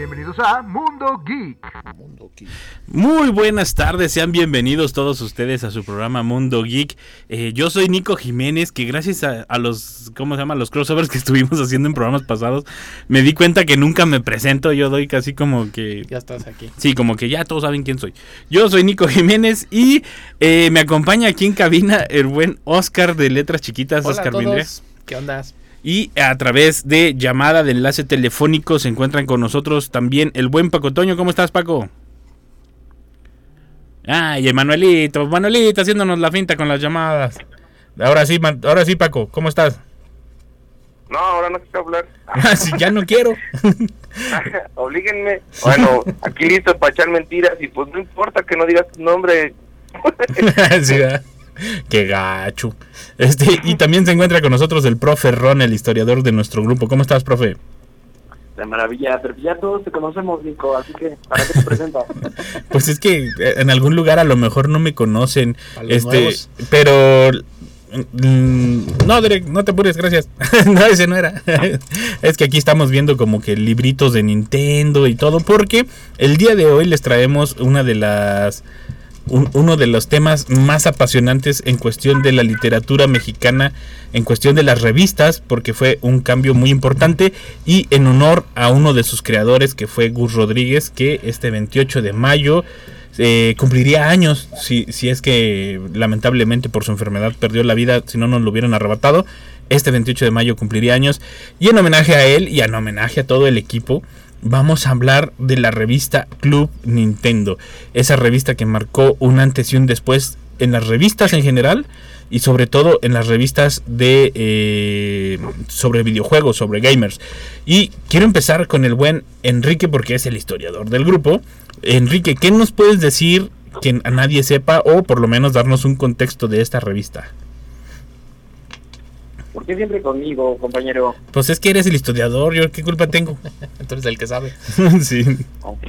Bienvenidos a Mundo Geek. Muy buenas tardes, sean bienvenidos todos ustedes a su programa Mundo Geek. Eh, yo soy Nico Jiménez, que gracias a, a los, ¿cómo se llama? Los crossovers que estuvimos haciendo en programas pasados, me di cuenta que nunca me presento, yo doy casi como que... Ya estás aquí. Sí, como que ya todos saben quién soy. Yo soy Nico Jiménez y eh, me acompaña aquí en cabina el buen Oscar de Letras Chiquitas, Hola a Oscar todos. Mindrea. ¿Qué onda? Y a través de llamada de enlace telefónico se encuentran con nosotros también el buen Paco Toño. ¿Cómo estás, Paco? Ay, Emanuelito, Manuelito haciéndonos la finta con las llamadas. Ahora sí, Man- ahora sí, Paco, ¿cómo estás? No, ahora no quiero hablar. Ah, sí, ya no quiero. Oblíguenme. Bueno, aquí listo para echar mentiras y pues no importa que no digas tu nombre. Sí, ¿verdad? Qué gacho. Este, y también se encuentra con nosotros el profe Ron, el historiador de nuestro grupo. ¿Cómo estás, profe? De maravilla, pero ya todos te conocemos, Nico, así que ¿para qué te presentas? Pues es que eh, en algún lugar a lo mejor no me conocen. Este, nuevos. pero mm, no, Derek, no te apures, gracias. no, ese no era. es que aquí estamos viendo como que libritos de Nintendo y todo, porque el día de hoy les traemos una de las un- uno de los temas más apasionantes en cuestión de la literatura mexicana, en cuestión de las revistas, porque fue un cambio muy importante y en honor a uno de sus creadores que fue Gus Rodríguez, que este 28 de mayo eh, cumpliría años, si, si es que lamentablemente por su enfermedad perdió la vida, si no nos lo hubieran arrebatado. Este 28 de mayo cumpliría años. Y en homenaje a él y en homenaje a todo el equipo, vamos a hablar de la revista Club Nintendo. Esa revista que marcó un antes y un después en las revistas en general y sobre todo en las revistas de eh, sobre videojuegos, sobre gamers. Y quiero empezar con el buen Enrique porque es el historiador del grupo. Enrique, ¿qué nos puedes decir que a nadie sepa o por lo menos darnos un contexto de esta revista? ¿Por qué siempre conmigo, compañero? Pues es que eres el historiador, yo qué culpa tengo. Entonces el que sabe. sí. Ok.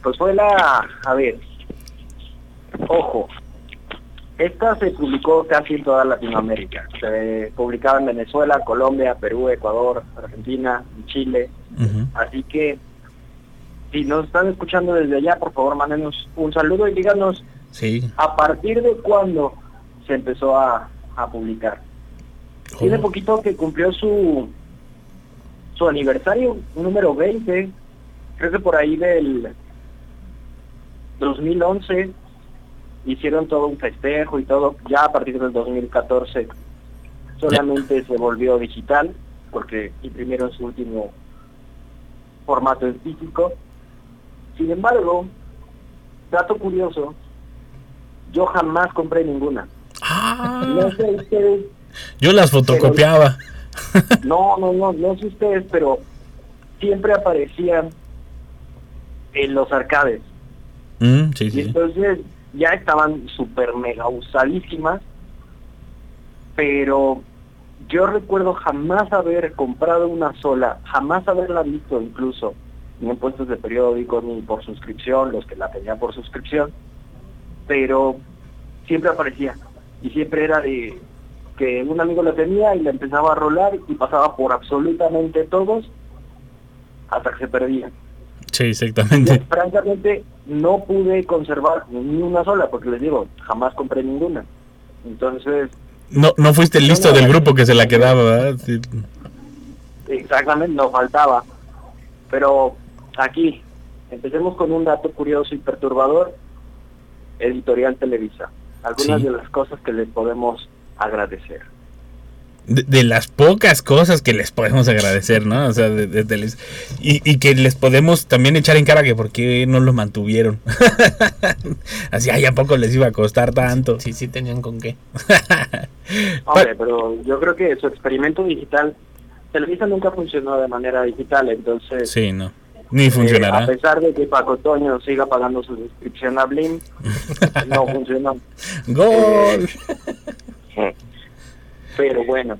Pues fue la... A ver. Ojo. Esta se publicó casi en toda Latinoamérica. Se publicaba en Venezuela, Colombia, Perú, Ecuador, Argentina, Chile. Así que si nos están escuchando desde allá, por favor, mándenos un saludo y díganos Sí. a partir de cuándo se empezó a, a publicar. Tiene poquito que cumplió su su aniversario, número 20, creo que por ahí del 2011 hicieron todo un festejo y todo, ya a partir del 2014 solamente se volvió digital porque imprimieron su último formato en físico. Sin embargo, dato curioso, yo jamás compré ninguna. Ah, No sé ustedes yo las fotocopiaba. no, no, no, no sé ustedes, pero siempre aparecían en los arcades. Mm, sí, Y sí. entonces ya estaban súper mega usadísimas, pero yo recuerdo jamás haber comprado una sola, jamás haberla visto incluso, ni en puestos de periódicos, ni por suscripción, los que la tenían por suscripción, pero siempre aparecía. Y siempre era de que un amigo la tenía y la empezaba a rolar y pasaba por absolutamente todos hasta que se perdía. Sí, exactamente. francamente no pude conservar ni una sola porque les digo jamás compré ninguna entonces No, no fuiste el listo del grupo que se la quedaba, ¿verdad? Sí. exactamente no faltaba pero aquí empecemos con un dato curioso y perturbador editorial Televisa algunas Sí. de las cosas que les podemos agradecer De, de las pocas cosas que les podemos agradecer, ¿no? O sea, de- de- de les- y, y que les podemos también echar en cara que por qué no lo mantuvieron. Así, ay, ¿a poco les iba a costar tanto? Sí, sí tenían con qué. Hombre, pero yo creo que su experimento digital Televisa nunca funcionó de manera digital entonces Sí, no. Ni Eh, funcionará. a pesar de que Paco Toño siga pagando su suscripción a Blim, no funcionó. ¡Gol! Pero bueno.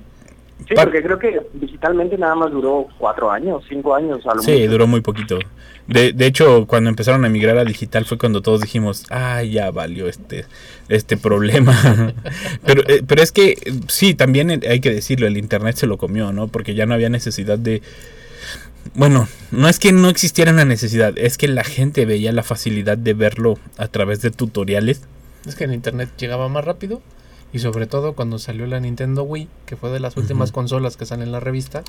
Sí, porque creo que digitalmente nada más duró cuatro años, cinco años a lo Sí, mucho. duró muy poquito. De, de hecho, cuando empezaron a migrar a digital fue cuando todos dijimos, ah, ya valió este, este problema. pero, eh, pero es que sí, también hay que decirlo, el internet se lo comió, ¿no? Porque ya no había necesidad de... Bueno, no es que no existiera una necesidad, es que la gente veía la facilidad de verlo a través de tutoriales. Es que en internet llegaba más rápido. Y sobre todo cuando salió la Nintendo Wii, que fue de las últimas consolas que salen en la revista,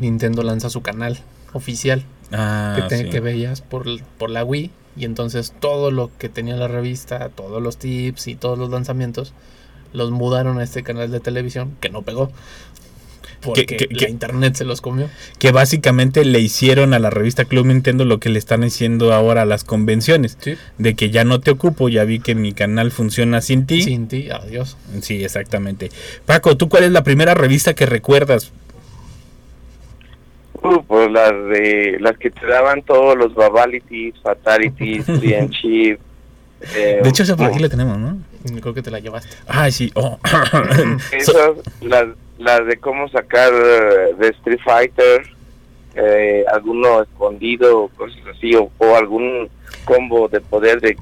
Nintendo lanza su canal oficial Ah, que, te- sí. que veías por, por la Wii. Y entonces todo lo que tenía la revista, todos los tips y todos los lanzamientos, los mudaron a este canal de televisión que no pegó. Porque que- la que- internet se los comió. que básicamente le hicieron a la revista Club Nintendo lo que le están haciendo ahora a las convenciones. Sí. De que ya no te ocupo, ya vi que mi canal funciona sin ti. Sin ti, adiós. Sí, exactamente. Paco, ¿tú cuál es la primera revista que recuerdas? Uh, pues las de las que te daban todos los babalities, fatalities, bien chip. eh, De hecho, esa por aquí la tenemos, ¿no? Creo que te la llevaste. Ay, sí. oh. So- esas, las, las de cómo sacar eh, de Street Fighter, eh, alguno escondido, o cosas así, o, o algún combo de poder de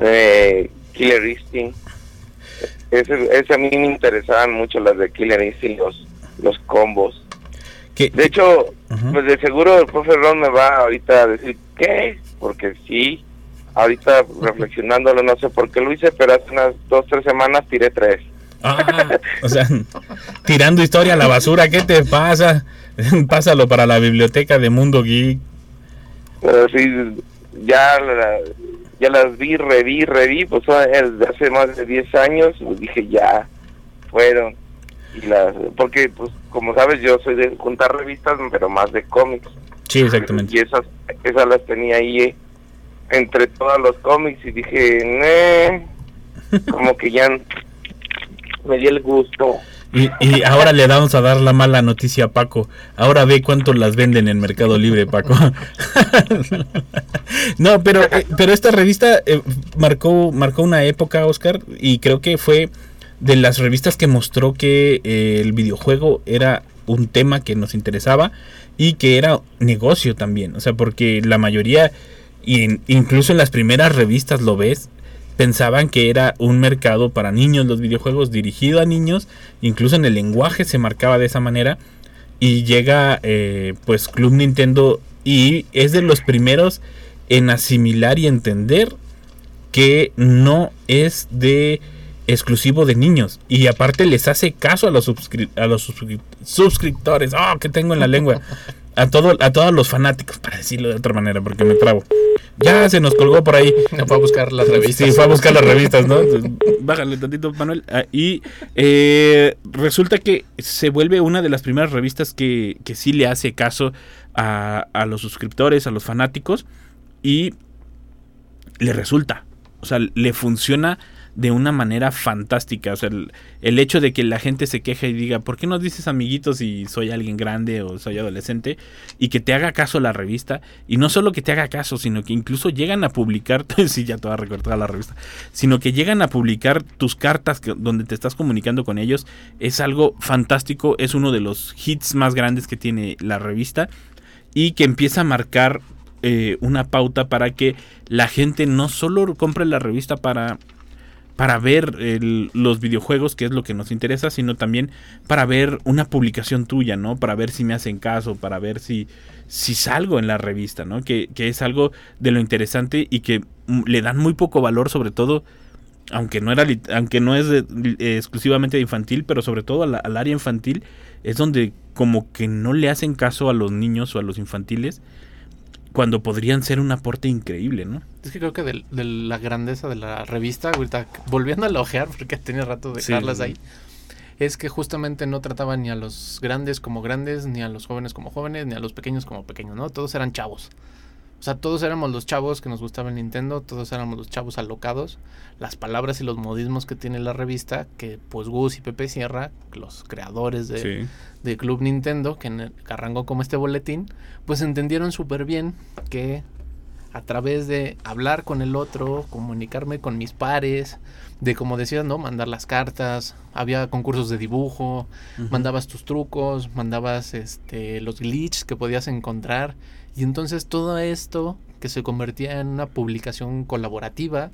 eh, Killer Instinct. Ese, ese a mí me interesaban mucho las de Killer Instinct, los, los combos. De hecho, pues de seguro el profe Ron me va ahorita a decir qué, porque sí, ahorita reflexionándolo no sé por qué lo hice, pero hace unas dos, tres semanas tiré tres. Ah, o sea, tirando historia a la basura, ¿qué te pasa? Pásalo para la biblioteca de Mundo Geek. Pero sí, ya, la- ya las vi, reví, reví, pues hace más de 10 años, pues dije ya, fueron. Y las, porque pues como sabes yo soy de juntar revistas, pero más de cómics. Sí, exactamente. Y esas, esas las tenía ahí eh, entre todos los cómics y dije, "Nee", como que ya me di el gusto. Y, ahora le vamos a dar la mala noticia a Paco. Ahora ve cuánto las venden en Mercado Libre, Paco. no, pero, eh, pero esta revista eh, marcó, marcó una época, Oscar, y creo que fue de las revistas que mostró que eh, el videojuego era un tema que nos interesaba y que era negocio también. O sea, porque la mayoría, y incluso en las primeras revistas lo ves, pensaban que era un mercado para niños los videojuegos dirigido a niños incluso en el lenguaje se marcaba de esa manera y llega eh, pues Club Nintendo y es de los primeros en asimilar y entender que no es de exclusivo de niños y aparte les hace caso a los a los suscri- suscriptores. Oh que tengo en la lengua a todo a todos los fanáticos para decirlo de otra manera porque me trabo ya se nos colgó por ahí No fue a buscar las revistas. Sí, fue a buscar las revistas, ¿no? Bájale tantito, Manuel. Ah, y eh, resulta que se vuelve una de las primeras revistas que, que sí le hace caso a, a los suscriptores, a los fanáticos, y le resulta. O sea, le funciona de una manera fantástica. O sea, el, el hecho de que la gente se queje y diga, ¿por qué no dices amiguitos si soy alguien grande o soy adolescente? Y que te haga caso la revista. Y no solo que te haga caso, sino que incluso llegan a publicar, sí, ya toda recortada la revista, sino que llegan a publicar tus cartas que- donde te estás comunicando con ellos. Es algo fantástico, es uno de los hits más grandes que tiene la revista y que empieza a marcar eh, una pauta para que la gente no solo compre la revista para para ver el- los videojuegos, que es lo que nos interesa, sino también para ver una publicación tuya, ¿no? Para ver si me hacen caso, para ver si, si salgo en la revista, ¿no? Que, que es algo de lo interesante y que mm, le dan muy poco valor, sobre todo, aunque no, era, aunque no es eh, exclusivamente de infantil, pero sobre todo al área infantil, es donde como que no le hacen caso a los niños o a los infantiles, cuando podrían ser un aporte increíble, ¿no? Es que creo que de, la grandeza de la revista, ahorita volviendo a ojear, porque tenía rato de dejarlas sí. ahí, es que justamente no trataban ni a los grandes como grandes, ni a los jóvenes como jóvenes, ni a los pequeños como pequeños, ¿no? Todos eran chavos. O sea, todos éramos los chavos que nos gustaba el Nintendo, todos éramos los chavos alocados. Las palabras y los modismos que tiene la revista, que pues Gus y Pepe Sierra, los creadores de, Sí. de Club Nintendo, que, en el- que arrancó como este boletín, pues entendieron súper bien que a través de hablar con el otro, comunicarme con mis pares, de como decías, ¿no? Mandar las cartas, había concursos de dibujo, mandabas tus trucos, mandabas este los glitches que podías encontrar y entonces todo esto que se convertía en una publicación colaborativa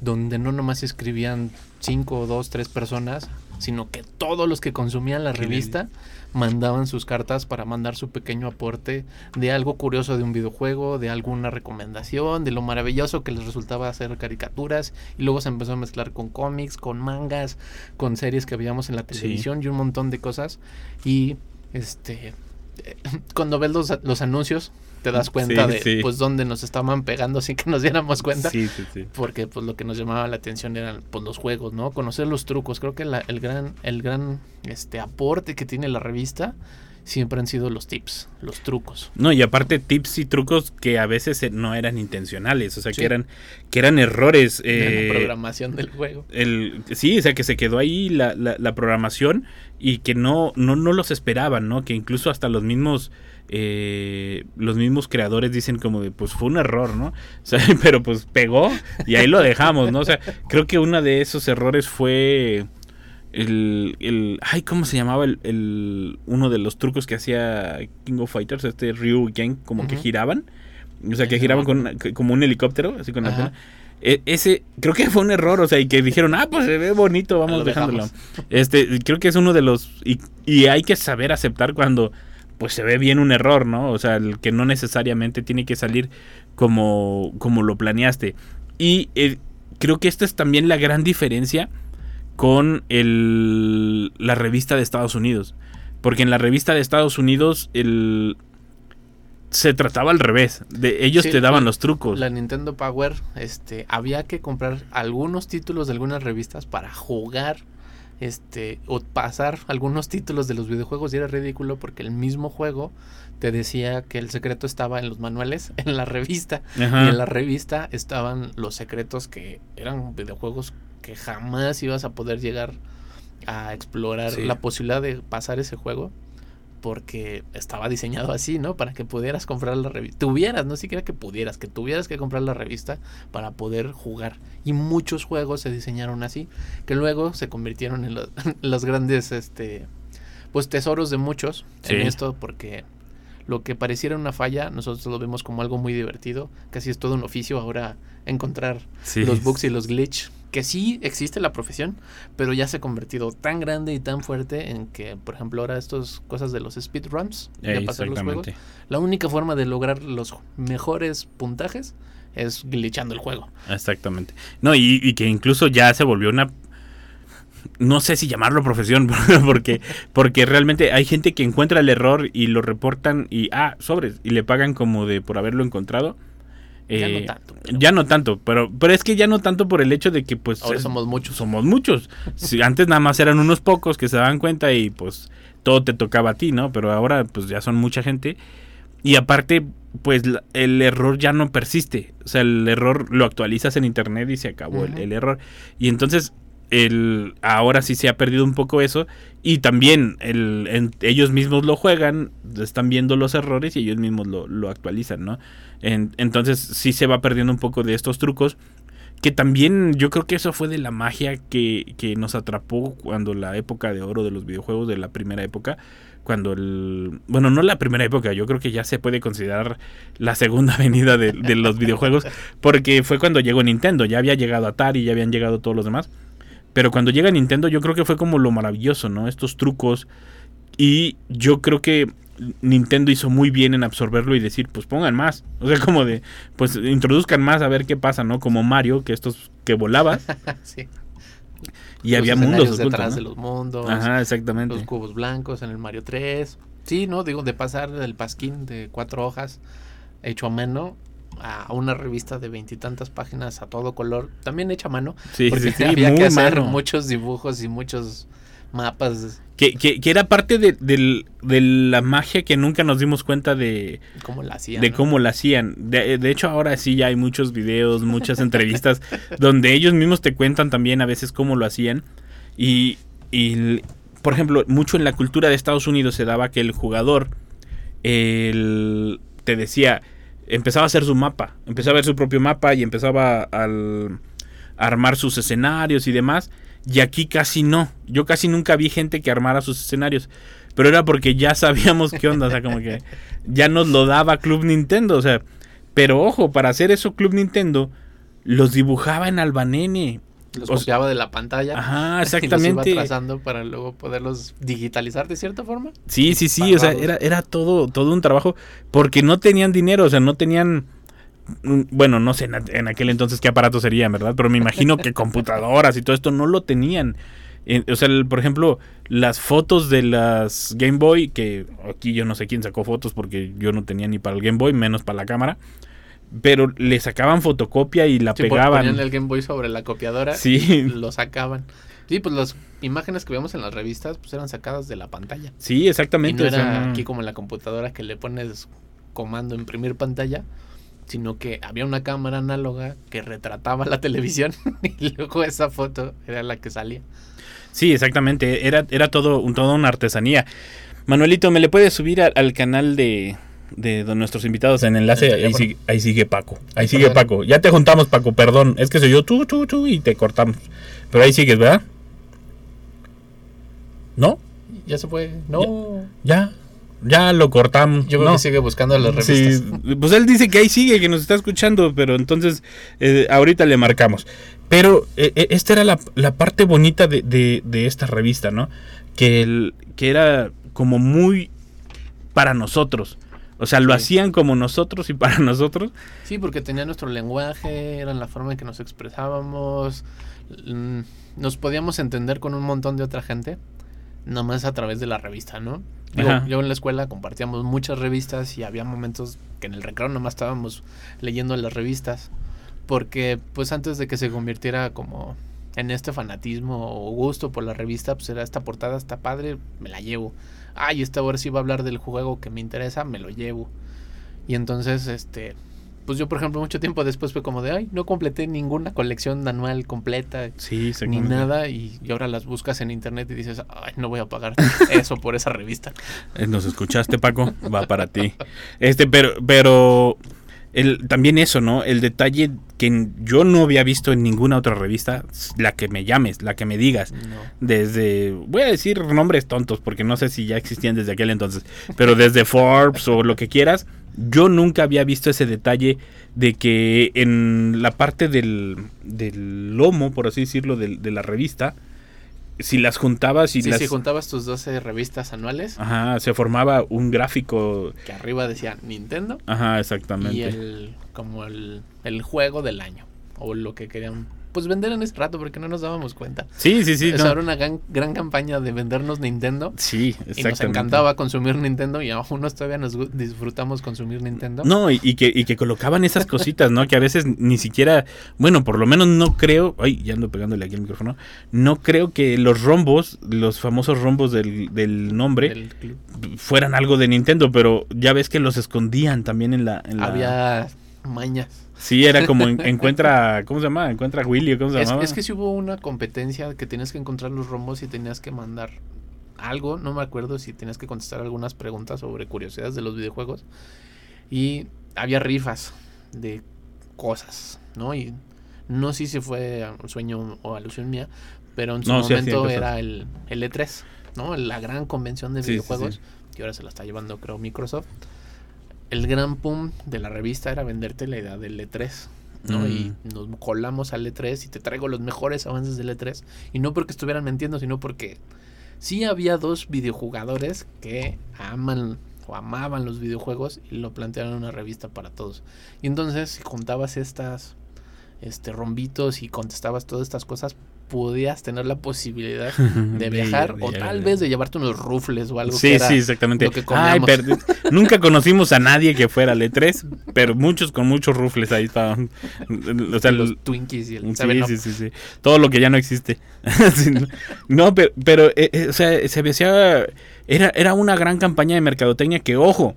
donde no nomás escribían cinco, dos, tres personas, sino que todos los que consumían la revista mandaban sus cartas para mandar su pequeño aporte de algo curioso de un videojuego, de alguna recomendación, de lo maravilloso que les resultaba hacer caricaturas. Y luego se empezó a mezclar con cómics, con mangas, con series que veíamos en la televisión y un montón de cosas. Y este cuando ves los, los anuncios te das cuenta Sí, de sí. pues dónde nos estaban pegando sin que nos diéramos cuenta Sí, sí, sí. porque pues lo que nos llamaba la atención eran pues los juegos, ¿no? Conocer los trucos. Creo que la- el gran el gran este aporte que tiene la revista siempre han sido los tips, los trucos. No, y aparte tips y trucos que a veces eh, no eran intencionales, o sea, Sí. que eran que eran errores. eh, la programación del juego. el, sí, o sea, que se quedó ahí la, la, la programación y que no, no, no los esperaban, ¿no? Que incluso hasta los mismos eh, los mismos creadores dicen como de, pues fue un error, ¿no? O sea, pero pues pegó y ahí lo dejamos, ¿no? O sea, creo que uno de esos errores fue el, el ay, ¿cómo se llamaba el, el- uno de los trucos que hacía King of Fighters, este Ryu Gang, como que giraban? O sea, que giraban con una- como un helicóptero, así con la pena. E- ese creo que fue un error, o sea, y que dijeron, "Ah, pues se ve bonito, vamos Lo dejándolo." Este, creo que es uno de los y, y hay que saber aceptar cuando pues se ve bien un error, ¿no? O sea, el que no necesariamente tiene que salir como como lo planeaste. Y eh, creo que esta es también la gran diferencia con el, la revista de Estados Unidos. Porque en la revista de Estados Unidos el, se trataba al revés. De, ellos Sí, te daban la- los trucos. La Nintendo Power, este, había que comprar algunos títulos de algunas revistas para jugar, este, o pasar algunos títulos de los videojuegos y era ridículo porque el mismo juego te decía que el secreto estaba en los manuales, en la revista, Ajá. y en la revista estaban los secretos que eran videojuegos que jamás ibas a poder llegar a explorar Sí. la posibilidad de pasar ese juego porque estaba diseñado así, ¿no? Para que pudieras comprar la revista. Tuvieras, no siquiera que pudieras, que tuvieras que comprar la revista para poder jugar. Y muchos juegos se diseñaron así, que luego se convirtieron en los, los grandes, este, pues tesoros de muchos Sí. en esto, porque lo que pareciera una falla, nosotros lo vemos como algo muy divertido. Casi es todo un oficio ahora encontrar Sí. los bugs y los glitch. Que sí existe la profesión, pero ya se ha convertido tan grande y tan fuerte en que, por ejemplo, ahora estas cosas de los speedruns, de Eh, pasar los juegos, la única forma de lograr los mejores puntajes es glitchando el juego. Exactamente. No, y, y que incluso ya se volvió una. No sé si llamarlo profesión, porque, porque realmente hay gente que encuentra el error y lo reportan y, ah, sobres, y le pagan como de por haberlo encontrado. Ya no Eh, tanto, pero- Ya no tanto, pero, pero es que ya no tanto por el hecho de que pues Ahora es- somos muchos. somos muchos. Si antes nada más eran unos pocos que se daban cuenta y pues todo te tocaba a ti, ¿no? Pero ahora pues ya son mucha gente. Y aparte, pues la- el error ya no persiste. O sea, el error lo actualizas en internet y se acabó el error. Y entonces, el, ahora sí se ha perdido un poco eso. Y también ellos mismos lo juegan, están viendo los errores y ellos mismos lo, actualizan, ¿no? En- entonces sí se va perdiendo un poco de estos trucos. Que también yo creo que eso fue de la magia que, nos atrapó cuando la época de oro de los videojuegos, de la primera época, cuando el... Bueno, no la primera época, yo creo que ya se puede considerar la segunda venida de los videojuegos, porque fue cuando llegó Nintendo, ya había llegado Atari, ya habían llegado todos los demás. Pero cuando llega Nintendo yo creo que fue como lo maravilloso, ¿no? Estos trucos. Y yo creo que Nintendo hizo muy bien en absorberlo y decir, pues pongan más. O sea, como de, pues introduzcan más a ver qué pasa, ¿no? Como Mario, que estos que volabas sí. y Los había mundos ocultos, detrás ¿no? de los mundos. Ajá, exactamente. Los cubos blancos en el Mario 3. Sí, ¿no? Digo, de pasar del pasquín de cuatro hojas hecho a mano a una revista de veintitantas páginas a todo color, también hecha a mano. Sí, porque sí, sí, había que hacer mano. muchos dibujos y muchos mapas, Que, que, que era parte de, del- de la magia que nunca nos dimos cuenta de, cómo la hacían. de ¿no? cómo la hacían. De, de hecho, ahora sí ya hay muchos videos, muchas entrevistas donde ellos mismos te cuentan también a veces cómo lo hacían. Y, y, por ejemplo, mucho en la cultura de Estados Unidos se daba que el jugador el- te decía, empezaba a hacer su mapa, empezaba a ver su propio mapa y empezaba al, a armar sus escenarios y demás. Y aquí casi no. Yo casi nunca vi gente que armara sus escenarios. Pero era porque ya sabíamos qué onda. O sea, como que ya nos lo daba Club Nintendo. O sea, pero ojo, para hacer eso Club Nintendo los dibujaba en albanene. Los o sea, copiaba de la pantalla. Ajá, Y los exactamente. iba trazando para luego poderlos digitalizar de cierta forma. Sí, sí, sí, o sea, era, era todo, todo un trabajo porque no tenían dinero, o sea, no tenían, mm, bueno, no sé en, aquel entonces qué aparatos serían, ¿verdad? Pero me imagino que computadoras y todo esto no lo tenían. Eh, o sea, el- por ejemplo, las fotos de las Game Boy, que aquí yo no sé quién sacó fotos porque yo no tenía ni para el Game Boy, menos para la cámara, pero le sacaban fotocopia y la Sí, pegaban. Ponían el Game Boy sobre la copiadora Sí. y lo sacaban. Sí, pues las imágenes que vemos en las revistas pues eran sacadas de la pantalla. Sí, Y exactamente. no o sea, era aquí como en la computadora que le pones comando imprimir pantalla, sino que había una cámara análoga que retrataba la televisión y luego esa foto era la que salía. Sí, exactamente. Era, era todo, un, toda una artesanía. Manuelito, ¿me le puedes subir a- al canal de, de, nuestros invitados en enlace? El Ahí sigue, ahí sigue Paco. Ahí sigue. Paco. Ya te juntamos, Paco, perdón. Es que soy yo tú, tú, tú y te cortamos. Pero ahí sigues, ¿verdad? ¿No? Ya se fue. No. Ya. Ya lo cortamos. Yo creo No. que sigue buscando las Sí, revistas. pues él dice que ahí sigue, que nos está escuchando, pero entonces eh, ahorita le marcamos. Pero eh, eh, esta era la, la parte bonita de, de- de esta revista, ¿no? Que, el, que era como muy para nosotros. O sea, lo Sí. hacían como nosotros y para nosotros. Sí, porque tenía nuestro lenguaje, era la forma en que nos expresábamos, mm, nos podíamos entender con un montón de otra gente, nomás a través de la revista, ¿no? Digo, yo en la escuela compartíamos muchas revistas y había momentos que en el recreo nomás estábamos leyendo las revistas, porque pues antes de que se convirtiera como en este fanatismo o gusto por la revista, pues era esta portada está padre, me la llevo. Ay, esta ahora sí va a hablar del juego que me interesa, me lo llevo. Y entonces, este, pues yo por ejemplo mucho tiempo después fue como de, ay, no completé ninguna colección anual completa Sí, ni nada y, y ahora las buscas en internet y dices, ay, no voy a pagar eso por esa revista. Eh, Nos escuchaste, Paco, va para ti. Este, pero, pero el, también eso, ¿no? El detalle que yo no había visto en ninguna otra revista, la que me llames, la que me digas. No. Desde, voy a decir nombres tontos porque no sé si ya existían desde aquel entonces, pero desde Forbes o lo que quieras, yo nunca había visto ese detalle de que en la parte del, del lomo, por así decirlo, de, la revista, si las juntabas y Sí, las... si juntabas tus 12 revistas anuales, Ajá, se formaba un gráfico. que arriba decía Nintendo Ajá, exactamente. y el como el, el juego del año o lo que querían pues vender en ese rato porque no nos dábamos cuenta. Sí, sí, sí. Esa no. era una gran, gran campaña de vendernos Nintendo Sí, y nos exactamente. encantaba consumir Nintendo y aún nos todavía nos disfrutamos consumir Nintendo. No, y, y que, y que colocaban esas cositas, ¿no? Que a veces ni siquiera, bueno, por lo menos no creo, ay, ya ando pegándole aquí el micrófono, no creo que los rombos, los famosos rombos del, del nombre, del fueran algo de Nintendo, pero ya ves que los escondían también en la... en la- Había mañas. Sí, era como en- encuentra, ¿cómo se llama? Encuentra a Willy, ¿o ¿cómo se Es, llamaba? es que si hubo una competencia que tenías que encontrar los rombos y tenías que mandar algo, no me acuerdo si tenías que contestar algunas preguntas sobre curiosidades de los videojuegos. Y había rifas de cosas, ¿no? Y no sé si fue un sueño o alusión mía, pero en su No, momento era el, el E3, ¿no? La gran convención de Sí, videojuegos, que ahora se la está llevando creo Microsoft. El gran pum de la revista era venderte la idea del E3. ¿no? Mm. Y nos colamos al E3 y te traigo los mejores avances del E3. Y no porque estuvieran mintiendo, sino porque sí había dos videojugadores que aman o amaban los videojuegos y lo plantearon en una revista para todos. Y entonces si juntabas estas este rombitos y contestabas todas estas cosas, podías tener la posibilidad De de viajar o de- tal vez de llevarte unos rufles o algo que Sí, era sí, exactamente. lo que Ay, nunca conocimos a nadie que fuera al E3, pero muchos con muchos rufles ahí estaban. O sea, los el- Twinkies y el Sí, 7 Up. sí, sí, sí. Todo lo que ya no existe. No. pero, pero eh, eh, o sea, se decía, era, era una gran campaña de mercadotecnia que, ojo,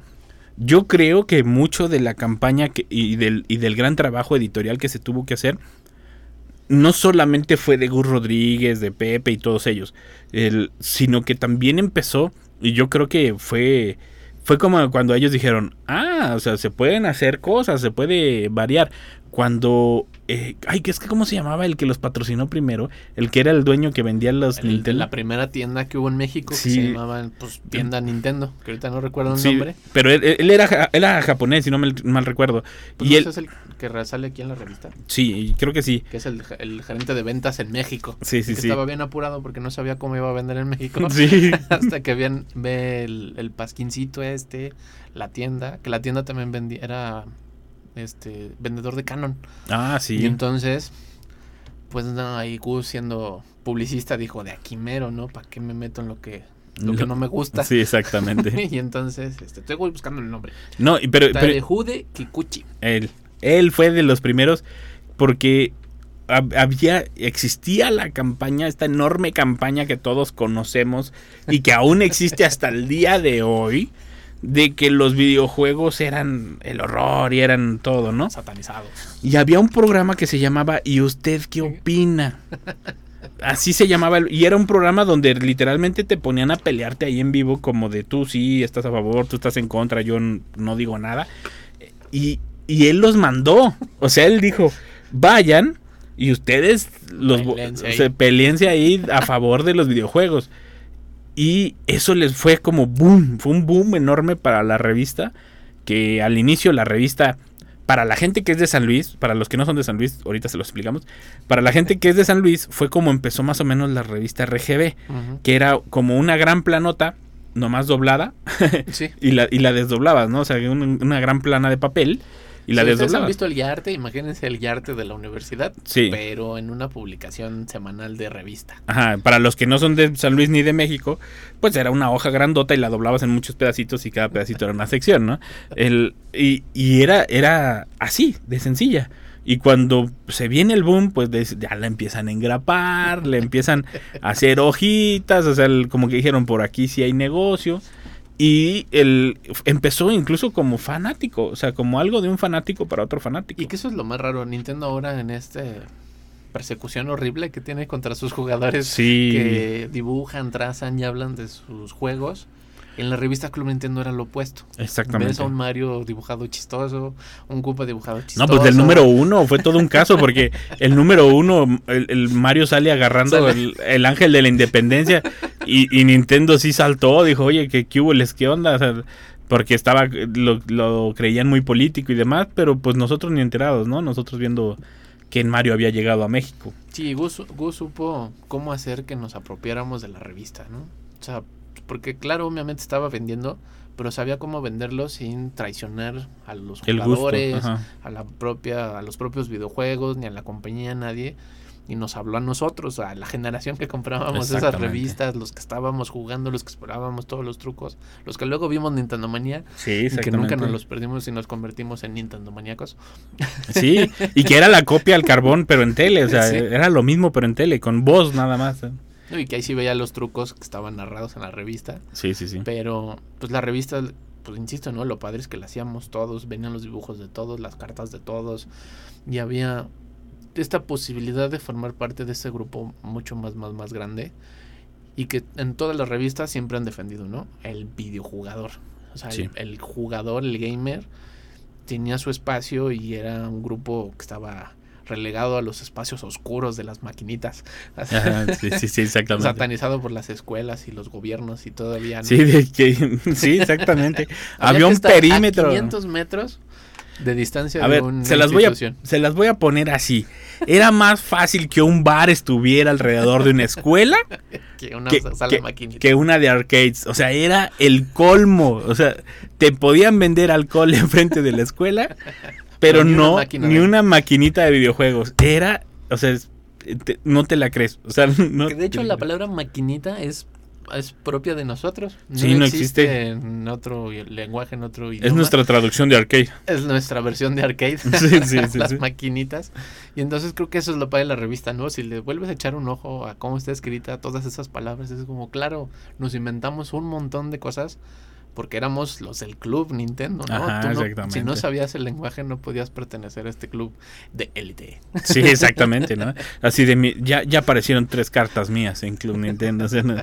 yo creo que mucho de la campaña que, y, del, y del gran trabajo editorial que se tuvo que hacer, no solamente fue de Gus Rodríguez, de Pepe y todos ellos, el- sino que también empezó, y yo creo que fue, fue como cuando ellos dijeron, ah, o sea, se pueden hacer cosas, se puede variar. Cuando, eh, ay, ¿qué es que cómo se llamaba el que los patrocinó primero? El que era el dueño que vendía los El- Nintendo. la primera tienda que hubo en México Sí. que se llamaba pues, tienda Nintendo, que ahorita no recuerdo el Sí, nombre. pero él, él era, era japonés, si no me mal recuerdo. Pues y no él, es el que sale aquí en la revista, sí, creo que sí. que es el, el gerente de ventas en México. Sí, sí, que sí. Estaba bien apurado porque no sabía cómo iba a vender en México. Sí. Hasta que bien ve el, el pasquincito este, la tienda, que la tienda también vendía, era este vendedor de Canon. Ah, sí. Y entonces, pues no, ahí Gus siendo publicista dijo de aquí mero, ¿no? ¿Para qué me meto en lo que, lo que no me gusta? Sí, exactamente. y entonces, este, estoy buscando el nombre. No, pero, pero Tarejude Kikuchi. él, él fue de los primeros porque hab- había, existía la campaña, esta enorme campaña que todos conocemos y que aún existe hasta el día de hoy, de que los videojuegos eran el horror y eran todo, ¿no? Satanizados. Y había un programa que se llamaba ¿Y usted qué opina? Así se llamaba. Y era un programa donde literalmente te ponían a pelearte ahí en vivo como de tú sí estás a favor, tú estás en contra, yo no digo nada. Y, y él los mandó. O sea, él dijo, vayan y ustedes los se peleense ahí a favor de los videojuegos. Y eso les fue como boom, fue un boom enorme para la revista. Que al inicio la revista, para la gente que es de San Luis, para los que no son de San Luis, ahorita se lo explicamos. Para la gente que es de San Luis, fue como empezó más o menos la revista RGB, que era como una gran planota, nomás doblada, Sí. y la, y la desdoblabas, ¿no? O sea, un- una gran plana de papel y la si ustedes han visto el Yarte, imagínense el Yarte de la universidad, Sí. pero en una publicación semanal de revista. Ajá, para los que no son de San Luis ni de México, pues era una hoja grandota y la doblabas en muchos pedacitos y cada pedacito era una sección, ¿no? El, y, y era, era así, de sencilla. Y cuando se viene el boom, pues ya la empiezan a engrapar, le empiezan a hacer hojitas, o sea, el- como que dijeron, por aquí sí hay negocio. Y el, empezó incluso como fanático, o sea, como algo de un fanático para otro fanático. Y que eso es lo más raro, Nintendo ahora en este persecución horrible que tiene contra sus jugadores Sí. que dibujan, trazan y hablan de sus juegos. En la revista Club Nintendo era lo opuesto. Exactamente. Ves a un Mario dibujado chistoso, un Koopa dibujado No, chistoso. pues del número uno fue todo un caso, porque el número uno, el, el Mario sale agarrando Sale. El, el ángel de la independencia y, y Nintendo sí saltó, dijo, oye, ¿qué, qué hubo, les qué onda? O sea, porque estaba, lo, lo creían muy político y demás, pero pues nosotros ni enterados, ¿no? Nosotros viendo que Mario había llegado a México. Sí, Gus, Gus supo cómo hacer que nos apropiáramos de la revista, ¿no? O sea, porque claro, obviamente estaba vendiendo, pero sabía cómo venderlo sin traicionar a los gusto, jugadores, a la propia, a los propios videojuegos, ni a la compañía, a nadie. Y nos habló a nosotros, a la generación que comprábamos esas revistas, los que estábamos jugando, los que esperábamos todos los trucos, los que luego vimos Nintendo Manía, Sí, y que nunca nos los perdimos y nos convertimos en Nintendo maníacos. Sí, y que era la copia al carbón, pero en tele, o sea, Sí. era lo mismo, pero en tele, con voz nada más. ¿No? Y que ahí sí veía los trucos que estaban narrados en la revista. Sí, sí, sí. Pero, pues la revista, pues insisto, ¿no? Lo padre es que la hacíamos todos, venían los dibujos de todos, las cartas de todos, y había esta posibilidad de formar parte de ese grupo mucho más, más, más grande, y que en todas las revistas siempre han defendido, ¿no? El videojugador. O sea, Sí. el, el jugador, el gamer, tenía su espacio y era un grupo que estaba relegado a los espacios oscuros de las maquinitas. Ajá, sí, sí, sí, exactamente. satanizado por las escuelas y los gobiernos y todavía no. Sí, de que, sí, exactamente. Había un estar a perímetro. 500 metros de distancia A de ver, una se las, voy a, se las voy a poner así. Era más fácil que un bar estuviera alrededor de una escuela que una que, sala que- que una de arcades. O sea, era el colmo. O sea, te podían vender alcohol enfrente de la escuela, pero no máquina ni una maquinita de videojuegos. Era, o sea, te- no te la crees. O sea, no de hecho la palabra maquinita es, es propia de nosotros. Sí, no existe. en otro lenguaje, en otro idioma. es nuestra traducción de arcade. Es nuestra versión de arcade. Sí, sí, sí, las maquinitas. Y entonces creo que eso es lo padre de la revista, ¿no? Si le vuelves a echar un ojo a cómo está escrita todas esas palabras, es como, claro, nos inventamos un montón de cosas porque éramos los del club Nintendo, ¿no? Ajá, Tú no- exactamente. Si no sabías el lenguaje, no podías pertenecer a este club de élite. Sí, exactamente, ¿no? Así de mi, ya, ya aparecieron tres cartas mías en Club Nintendo. o sea, no,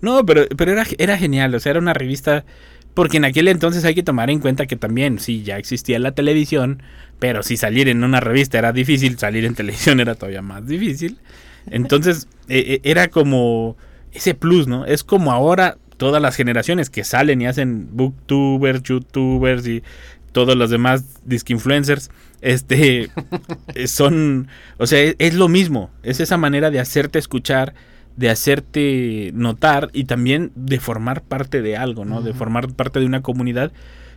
No, pero, pero era, era genial, o sea, era una revista. Porque en aquel entonces hay que tomar en cuenta que también, sí, ya existía la televisión, pero si salir en una revista era difícil, salir en televisión era todavía más difícil. Entonces, eh, eh, era como ese plus, ¿no? Es como ahora todas las generaciones que salen y hacen booktubers, youtubers y todos los demás disque influencers, este, eh, son, o sea, es, es lo mismo, es esa manera de hacerte escuchar, de hacerte notar y también de formar parte de algo, ¿no? De formar parte de una comunidad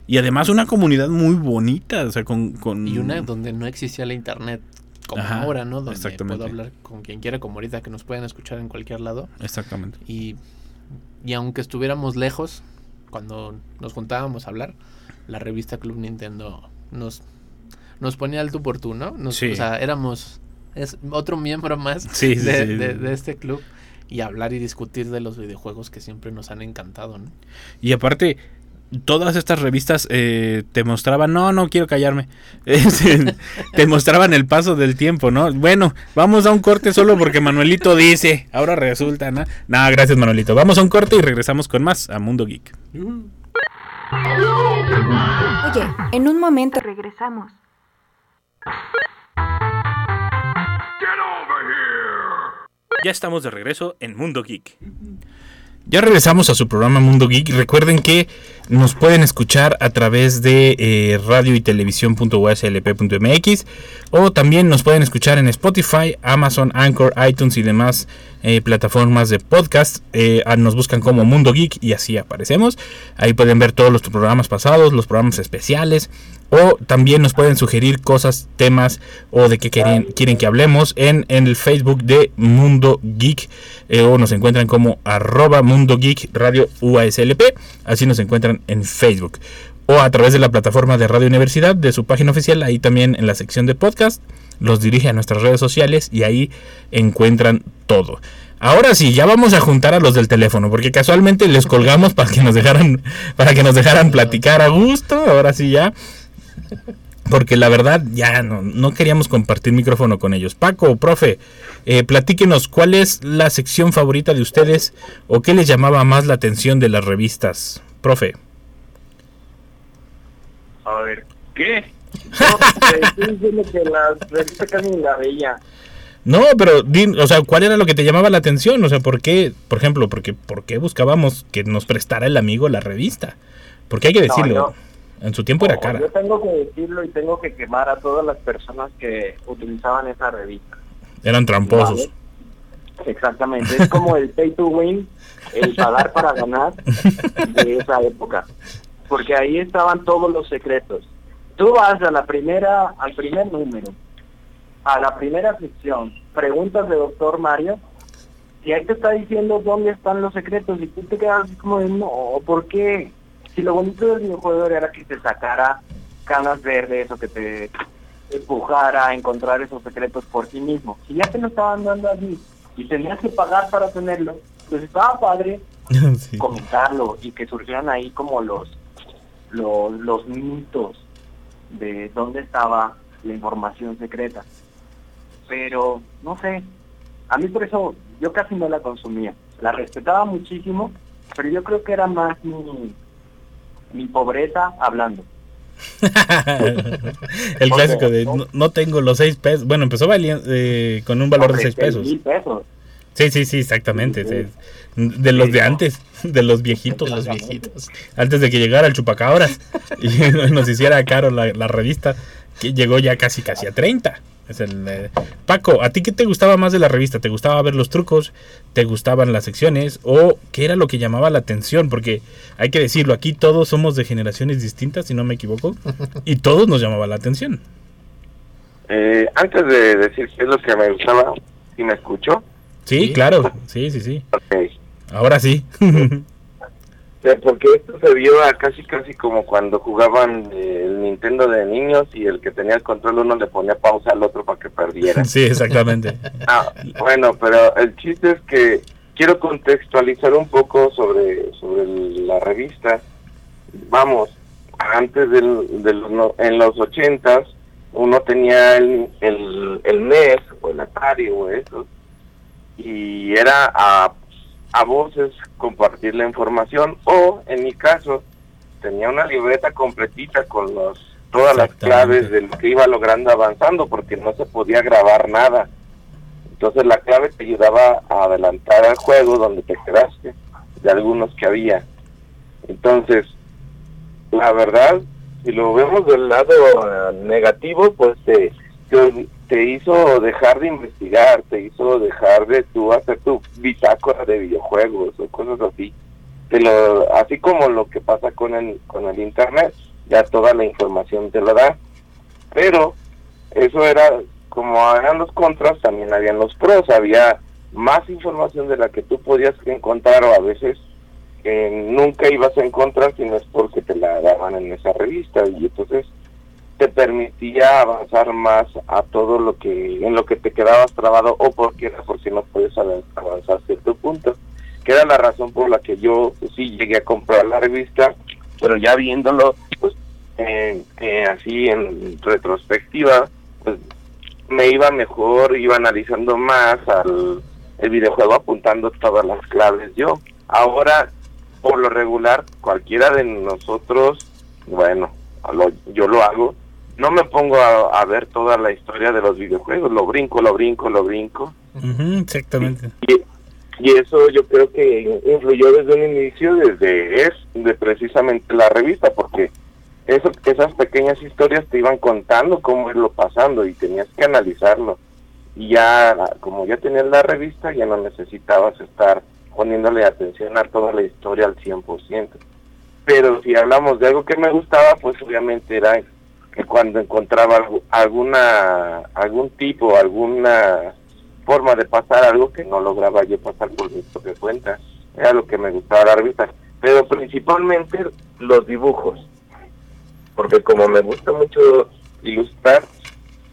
y además una comunidad muy bonita, o sea, con... con Y una donde no existía la internet como Ajá, ahora, ¿no? Donde exactamente. puedo hablar con quien quiera, como ahorita, que nos pueden escuchar en cualquier lado. Exactamente. Y, y aunque estuviéramos lejos, cuando nos juntábamos a hablar, la revista Club Nintendo nos, nos ponía al tú por tú, ¿no? Nos- Sí. O sea, éramos es otro miembro más Sí, sí, de, sí. de- de este club y hablar y discutir de los videojuegos que siempre nos han encantado, ¿no? Y aparte, todas estas revistas eh, te mostraban, no, no quiero callarme, te mostraban el paso del tiempo, ¿no? Bueno, vamos a un corte solo porque Manuelito dice, ahora resulta, ¿no? No, gracias Manuelito, vamos a un corte y regresamos con más a Mundo Geek. Oye, en un momento regresamos. Ya estamos de regreso en Mundo Geek. Ya regresamos a su programa Mundo Geek. Recuerden que nos pueden escuchar a través de eh, radio y televisión.uslp.mx o también nos pueden escuchar en Spotify, Amazon, Anchor, iTunes y demás eh, plataformas de podcast. Eh, nos buscan como Mundo Geek y así aparecemos. Ahí pueden ver todos los programas pasados, los programas especiales o también nos pueden sugerir cosas, temas o de qué quieren, quieren que hablemos en, en el Facebook de Mundo Geek eh, o nos encuentran como arroba Mundo Geek Radio UASLP, así nos encuentran en Facebook o a través de la plataforma de Radio Universidad de su página oficial, ahí también en la sección de podcast, los dirige a nuestras redes sociales y ahí encuentran todo. Ahora sí, ya vamos a juntar a los del teléfono, porque casualmente les colgamos para que nos dejaran, para que nos dejaran platicar a gusto. Ahora sí ya. Porque la verdad ya no, no queríamos compartir micrófono con ellos. Paco, profe, eh, platíquenos cuál es la sección favorita de ustedes o qué les llamaba más la atención de las revistas. Profe. A ver, ¿qué? No, que la revista casi la veía. No, pero, o sea, ¿cuál era lo que te llamaba la atención? O sea, ¿por qué, por ejemplo, porque, ¿por qué buscábamos que nos prestara el amigo la revista? Porque hay que decirlo, en su tiempo era cara. Yo tengo que decirlo y tengo que quemar a todas las personas que utilizaban esa revista. Eran tramposos. Vale. Exactamente, es como el pay to win, el pagar para ganar de esa época. Porque ahí estaban todos los secretos. Tú vas a la primera, al primer número, a la primera sección, preguntas de doctor Mario, y ahí te está diciendo dónde están los secretos, y tú te quedas así como de, no, ¿por qué? Si lo bonito del videojuego era que te sacara canas verdes o que te empujara a encontrar esos secretos por sí mismo. Si ya te lo estaban dando allí y tenías que pagar para tenerlo, pues estaba padre Sí. comentarlo y que surgieran ahí como los, los, los mitos de dónde estaba la información secreta. Pero, no sé, a mí por eso yo casi no la consumía. La respetaba muchísimo, pero yo creo que era más mi, mi pobreza hablando. el clásico de no, no tengo los seis pesos. Bueno, empezó eh, con un valor de seis pesos. mil pesos. Sí, sí, sí, exactamente. Sí, sí. De los de antes, de los viejitos. De los viejitos. Antes de que llegara el chupacabras y nos hiciera caro la, la revista, que llegó ya casi casi a 30. Es el, eh, Paco, ¿a ti qué te gustaba más de la revista? ¿Te gustaba ver los trucos? ¿Te gustaban las secciones? ¿O qué era lo que llamaba la atención? Porque hay que decirlo, aquí todos somos de generaciones distintas, si no me equivoco, y todos nos llamaba la atención. Eh, antes de decir qué es lo que me gustaba, ¿Sí me escucho? Sí, claro, sí, sí, sí. Ok. Ahora sí. Sí, porque esto se vio a casi casi como cuando jugaban eh, el Nintendo de niños y el que tenía el control uno le ponía pausa al otro para que perdiera. sí, exactamente. Ah, bueno, pero el chiste es que quiero contextualizar un poco sobre, sobre la revista. Vamos, antes del, de los, no- en los ochentas, uno tenía el, el, el NES o el Atari o eso, y era a, a voces compartir la información, o en mi caso, tenía una libreta completita con los todas las claves de lo que iba logrando avanzando, porque no se podía grabar nada. Entonces la clave te ayudaba a adelantar al juego donde te quedaste, de algunos que había. Entonces, la verdad, si lo vemos del lado eh, negativo, pues te, te, te hizo dejar de investigar, te hizo dejar de tú hacer tu bitácora de videojuegos o cosas así. Te lo, así como lo que pasa con el, con el internet, ya toda la información te lo da. Pero eso era, como eran los contras, también habían los pros, había más información de la que tú podías encontrar o a veces que nunca ibas a encontrar si no es porque te la daban en esa revista y entonces te permitía avanzar más a todo lo que en lo que te quedabas trabado o porque era porque no avan- avanzar a cierto punto que era la razón por la que yo pues, sí llegué a comprar la revista pero ya viéndolo pues eh, eh, así en retrospectiva pues me iba mejor iba analizando más al el videojuego apuntando todas las claves yo. Ahora por lo regular cualquiera de nosotros bueno lo- yo lo hago no me pongo a, a ver toda la historia de los videojuegos lo brinco lo brinco lo brinco exactamente. y, y eso yo creo que influyó desde un inicio desde es de precisamente la revista porque eso esas pequeñas historias te iban contando cómo irlo pasando y tenías que analizarlo y ya como ya tenías la revista ya no necesitabas estar poniéndole atención a toda la historia al 100%. Pero si hablamos de algo que me gustaba, pues obviamente era que cuando encontraba algu- alguna algún tipo, alguna forma de pasar algo que no lograba yo pasar por mi propia cuenta, era lo que me gustaba la revista. Pero principalmente los dibujos, porque como me gusta mucho ilustrar,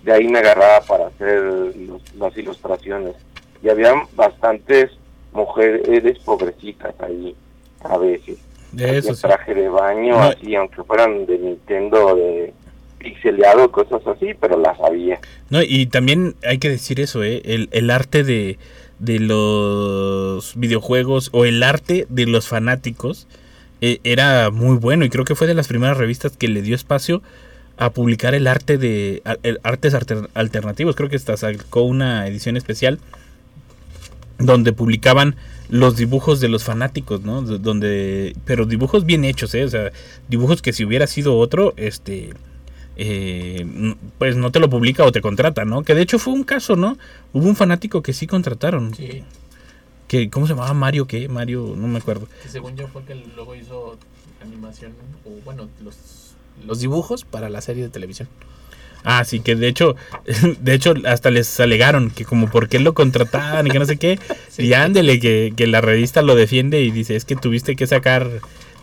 de ahí me agarraba para hacer los- las ilustraciones. Y había bastantes mujeres pobrecitas ahí, a veces. De eso sí. traje de baño, No. así, aunque fueran de Nintendo, de pixeleado, cosas así, pero las había. No, y también hay que decir eso, ¿eh? El, el arte de, de los videojuegos o el arte de los fanáticos eh, era muy bueno y creo que fue de las primeras revistas que le dio espacio a publicar el arte de el- artes alter- alternativos. Creo que hasta sacó una edición especial donde publicaban los dibujos de los fanáticos, ¿no? Donde, pero dibujos bien hechos, ¿eh? O sea, dibujos que si hubiera sido otro, este, eh, pues no te lo publica o te contrata, ¿no? Que de hecho fue un caso, ¿no? Hubo un fanático que sí contrataron. Sí. Que, ¿Cómo se llamaba? Mario, ¿qué? Mario, no me acuerdo. Que según yo fue que luego hizo animación, o bueno, los, los dibujos para la serie de televisión. Ah, sí, que de hecho, de hecho hasta les alegaron que como por qué lo contrataban y que no sé qué. Y ándele, que, que la revista lo defiende y dice, es que tuviste que sacar,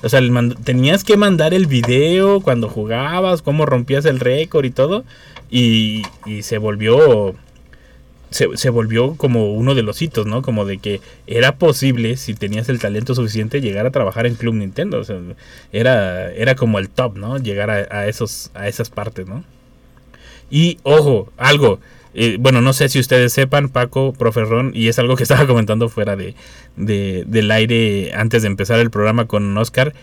o sea, tenías que mandar el video cuando jugabas, cómo rompías el récord y todo. Y, se volvió, se, volvió como uno de los hitos, ¿no? Como de que era posible, si tenías el talento suficiente, llegar a trabajar en Club Nintendo. O sea, era, era como el top, ¿no? Llegar a, esos, a esas partes, ¿no? Y ojo, algo. eh, bueno, no sé si ustedes sepan, Paco, profe y es algo que estaba comentando fuera de, de- del aire antes de empezar el programa con Oscar.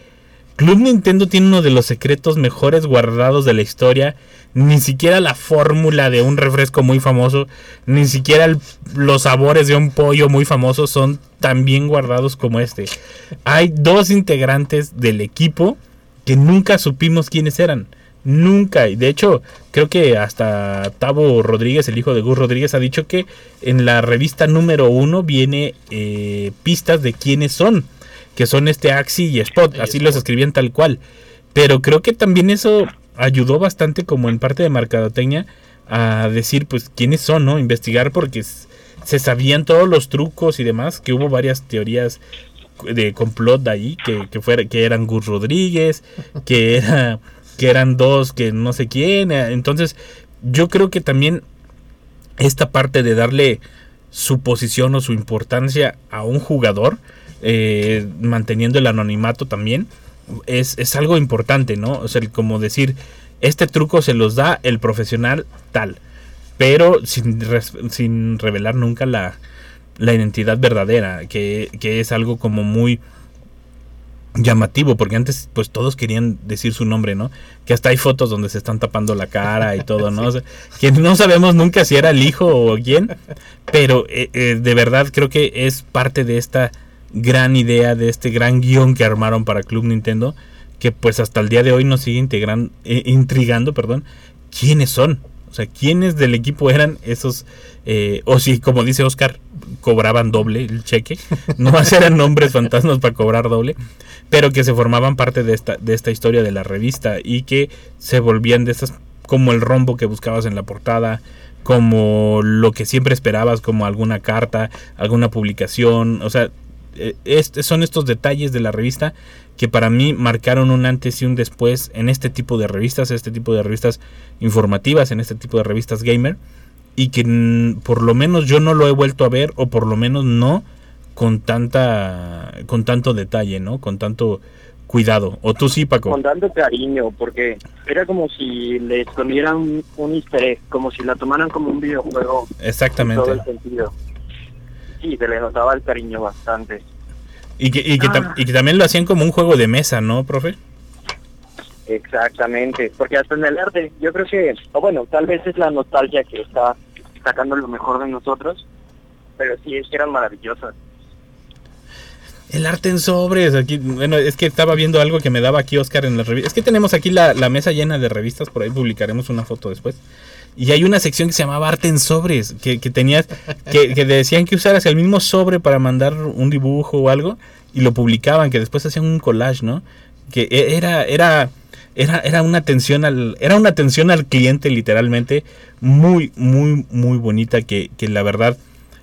Club Nintendo tiene uno de los secretos mejores guardados de la historia. Ni siquiera la fórmula de un refresco muy famoso, ni siquiera los sabores de un pollo muy famoso son tan bien guardados como este. Hay dos integrantes del equipo que nunca supimos quiénes eran. Nunca. Y de hecho, creo que hasta Tavo Rodríguez, el hijo de Gus Rodríguez, ha dicho que en la revista número uno viene eh, pistas de quiénes son. Que son este Axi y Spot. Así los escribían tal cual. Pero creo que también eso ayudó bastante como en parte de Mercadotecnia a decir pues quiénes son, ¿no? Investigar porque se sabían todos los trucos y demás, que hubo varias teorías de complot de ahí, que, que, fuera, que eran Gus Rodríguez, que, era, que eran dos, que no sé quién. eh, Entonces, yo creo que también esta parte de darle su posición o su importancia a un jugador, eh, manteniendo el anonimato también, es, es algo importante, ¿no? O sea, como decir, este truco se los da el profesional tal, pero sin, sin revelar nunca la, la identidad verdadera, que, que es algo como muy llamativo, porque antes pues todos querían decir su nombre, ¿no? Que hasta hay fotos donde se están tapando la cara y todo, ¿no? O sea, que no sabemos nunca si era el hijo o quién, pero eh, eh, de verdad creo que es parte de esta gran idea, de este gran guion que armaron para Club Nintendo, que pues hasta el día de hoy nos sigue integran, eh, intrigando, perdón, quiénes son. O sea, quiénes del equipo eran esos, eh, o si, como dice Oscar, cobraban doble el cheque. No eran nombres fantasmas para cobrar doble, pero que se formaban parte de esta, de esta historia de la revista y que se volvían de estas, como el rombo que buscabas en la portada, como lo que siempre esperabas, como alguna carta, alguna publicación. O sea, eh, son estos detalles de la revista que para mí marcaron un antes y un después en este tipo de revistas, este tipo de revistas informativas, en este tipo de revistas gamer, y que por lo menos yo no lo he vuelto a ver, o por lo menos no con tanta con tanto detalle, ¿no? Con tanto cuidado. O tú sí, Paco. Con tanto cariño, porque era como si le escondieran un, un easter egg, como si la tomaran como un videojuego. Exactamente. En todo el sentido. Sí, se le notaba el cariño bastante. Y que, y, que Ah. y que también lo hacían como un juego de mesa, ¿no, profe? Exactamente, porque hasta en el arte, yo creo que, o bueno, tal vez es la nostalgia que está sacando lo mejor de nosotros, pero sí, es que eran maravillosas. El arte en sobres. Aquí, bueno, es que estaba viendo algo que me daba aquí Oscar en la revista. Es que tenemos aquí la, mesa llena de revistas, por ahí publicaremos una foto después. Y hay una sección que se llamaba Arte en sobres, que, tenías, que, que decían que usaras el mismo sobre para mandar un dibujo o algo, y lo publicaban, que después hacían un collage, ¿no? Que e- era, era, era, era una atención al, era una atención al cliente literalmente, muy, muy, muy bonita, que, que la verdad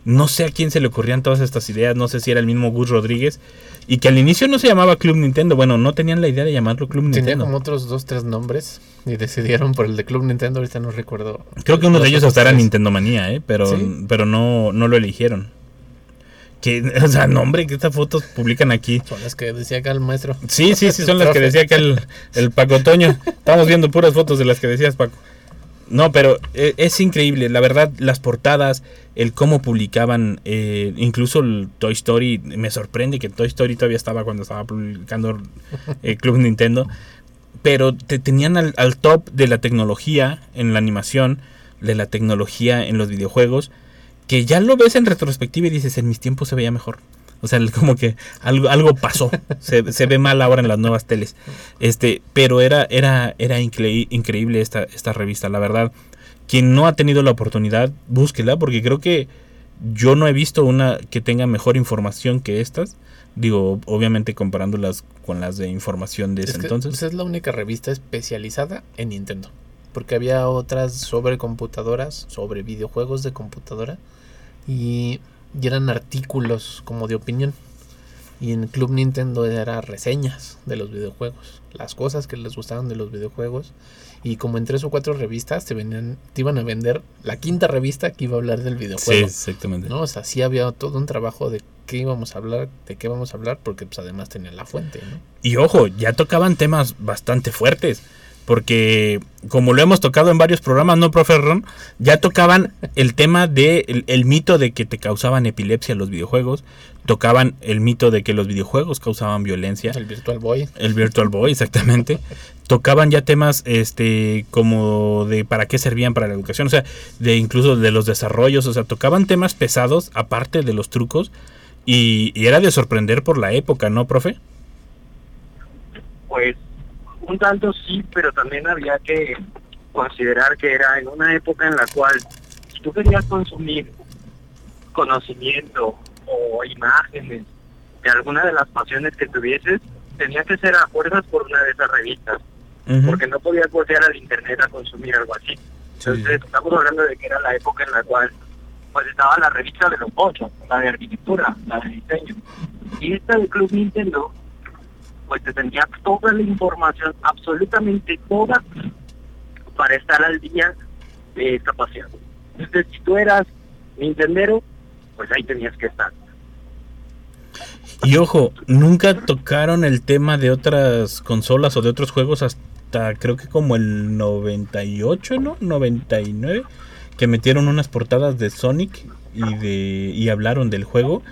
no sé a quién se le ocurrían todas estas ideas, no sé si era el mismo Gus Rodríguez, y que al inicio no se llamaba Club Nintendo, bueno, no tenían la idea de llamarlo Club Tenía Nintendo. como otros dos, tres nombres y decidieron por el de Club Nintendo, ahorita no recuerdo. Creo que uno de los ellos hasta era. Nintendo Manía, ¿eh? pero, ¿Sí? pero no, no lo eligieron. Que, o sea, nombre, que estas fotos publican aquí. Son las que decía acá el maestro. Sí, sí, sí, son las que decía que el, el Paco Toño. Estamos viendo puras fotos de las que decías, Paco. No, pero eh, es increíble, la verdad, las portadas, el cómo publicaban, eh, incluso el Toy Story, me sorprende que Toy Story todavía estaba cuando estaba publicando el Club Nintendo, pero te tenían al, al top de la tecnología en la animación, de la tecnología en los videojuegos, que ya lo ves en retrospectiva y dices, en mis tiempos se veía mejor. O sea, como que algo, algo pasó. Se, se ve mal ahora en las nuevas teles. Este, pero era, era, era increí- increíble esta, esta revista, la verdad. Quien no ha tenido la oportunidad, búsquela, porque creo que yo no he visto una que tenga mejor información que estas. Digo, obviamente comparándolas con las de información de ese Es que, entonces. pues, es la única revista especializada en Nintendo. Porque había otras sobre computadoras, sobre videojuegos de computadora. Y, y eran artículos como de opinión. Y en Club Nintendo era reseñas de los videojuegos. Las cosas que les gustaban de los videojuegos. Y como en tres o cuatro revistas te, venían, te iban a vender la quinta revista que iba a hablar del Sí, videojuego. exactamente. ¿no? O sea, sí había todo un trabajo de qué íbamos a hablar, de qué vamos a hablar, porque pues además tenía la fuente, ¿no? Y ojo, ya tocaban temas bastante fuertes. Porque, como lo hemos tocado en varios programas, ¿no, profe Ron? Ya tocaban el tema de el, el mito de que te causaban epilepsia los videojuegos. Tocaban el mito de que los videojuegos causaban violencia. El Virtual Boy. El Virtual Boy, exactamente. Tocaban ya temas este como de para qué servían para la educación, o sea, de incluso de los desarrollos, o sea, tocaban temas pesados aparte de los trucos y, y era de sorprender por la época, ¿no, profe? Pues un tanto sí, pero también había que considerar que era en una época en la cual si tú querías consumir conocimiento o imágenes de alguna de las pasiones que tuvieses, tenía que ser a fuerzas por una de esas revistas, porque no podías voltear al internet a consumir algo así. Entonces estamos hablando de que era la época en la cual pues estaba la revista de los ocho, la de arquitectura, la de diseño. Y esta de Club Nintendo, pues te tenía toda la información, absolutamente toda, para estar al día de esta pasión. Entonces, si tú eras Nintendero, pues ahí tenías que estar. Y ojo, nunca tocaron el tema de otras consolas o de otros juegos hasta creo que como el 98, ¿no? 99, que metieron unas portadas de Sonic y de y hablaron del juego,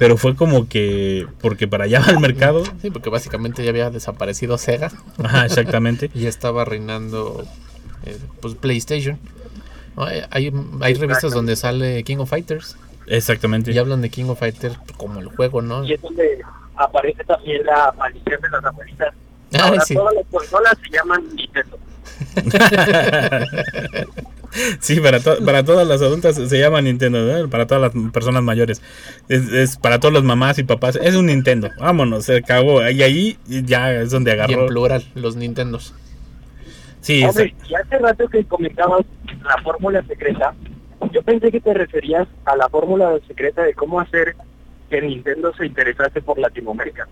pero fue como que porque para allá va el mercado. Sí, porque básicamente ya había desaparecido Sega. Ajá, exactamente. y estaba reinando eh, pues PlayStation. Hay, hay, hay revistas donde sale King of Fighters Exactamente. y hablan de King of Fighters como el juego, ¿no? Y es donde aparece también la maldición de las abuelitas. Ah, Ahora sí. todas las consolas se llaman Nintendo. Sí, para, to- para todas las adultas se llama Nintendo, para todas las personas mayores. Es, es para todos los mamás y papás. Es un Nintendo. Vámonos, se acabó. Y ahí ya es donde Y en agarró. plural, los Nintendos. Sí, Hombre, y hace rato que comentabas la fórmula secreta, yo pensé que te referías a la fórmula secreta de cómo hacer que Nintendo se interesase por Latinoamérica.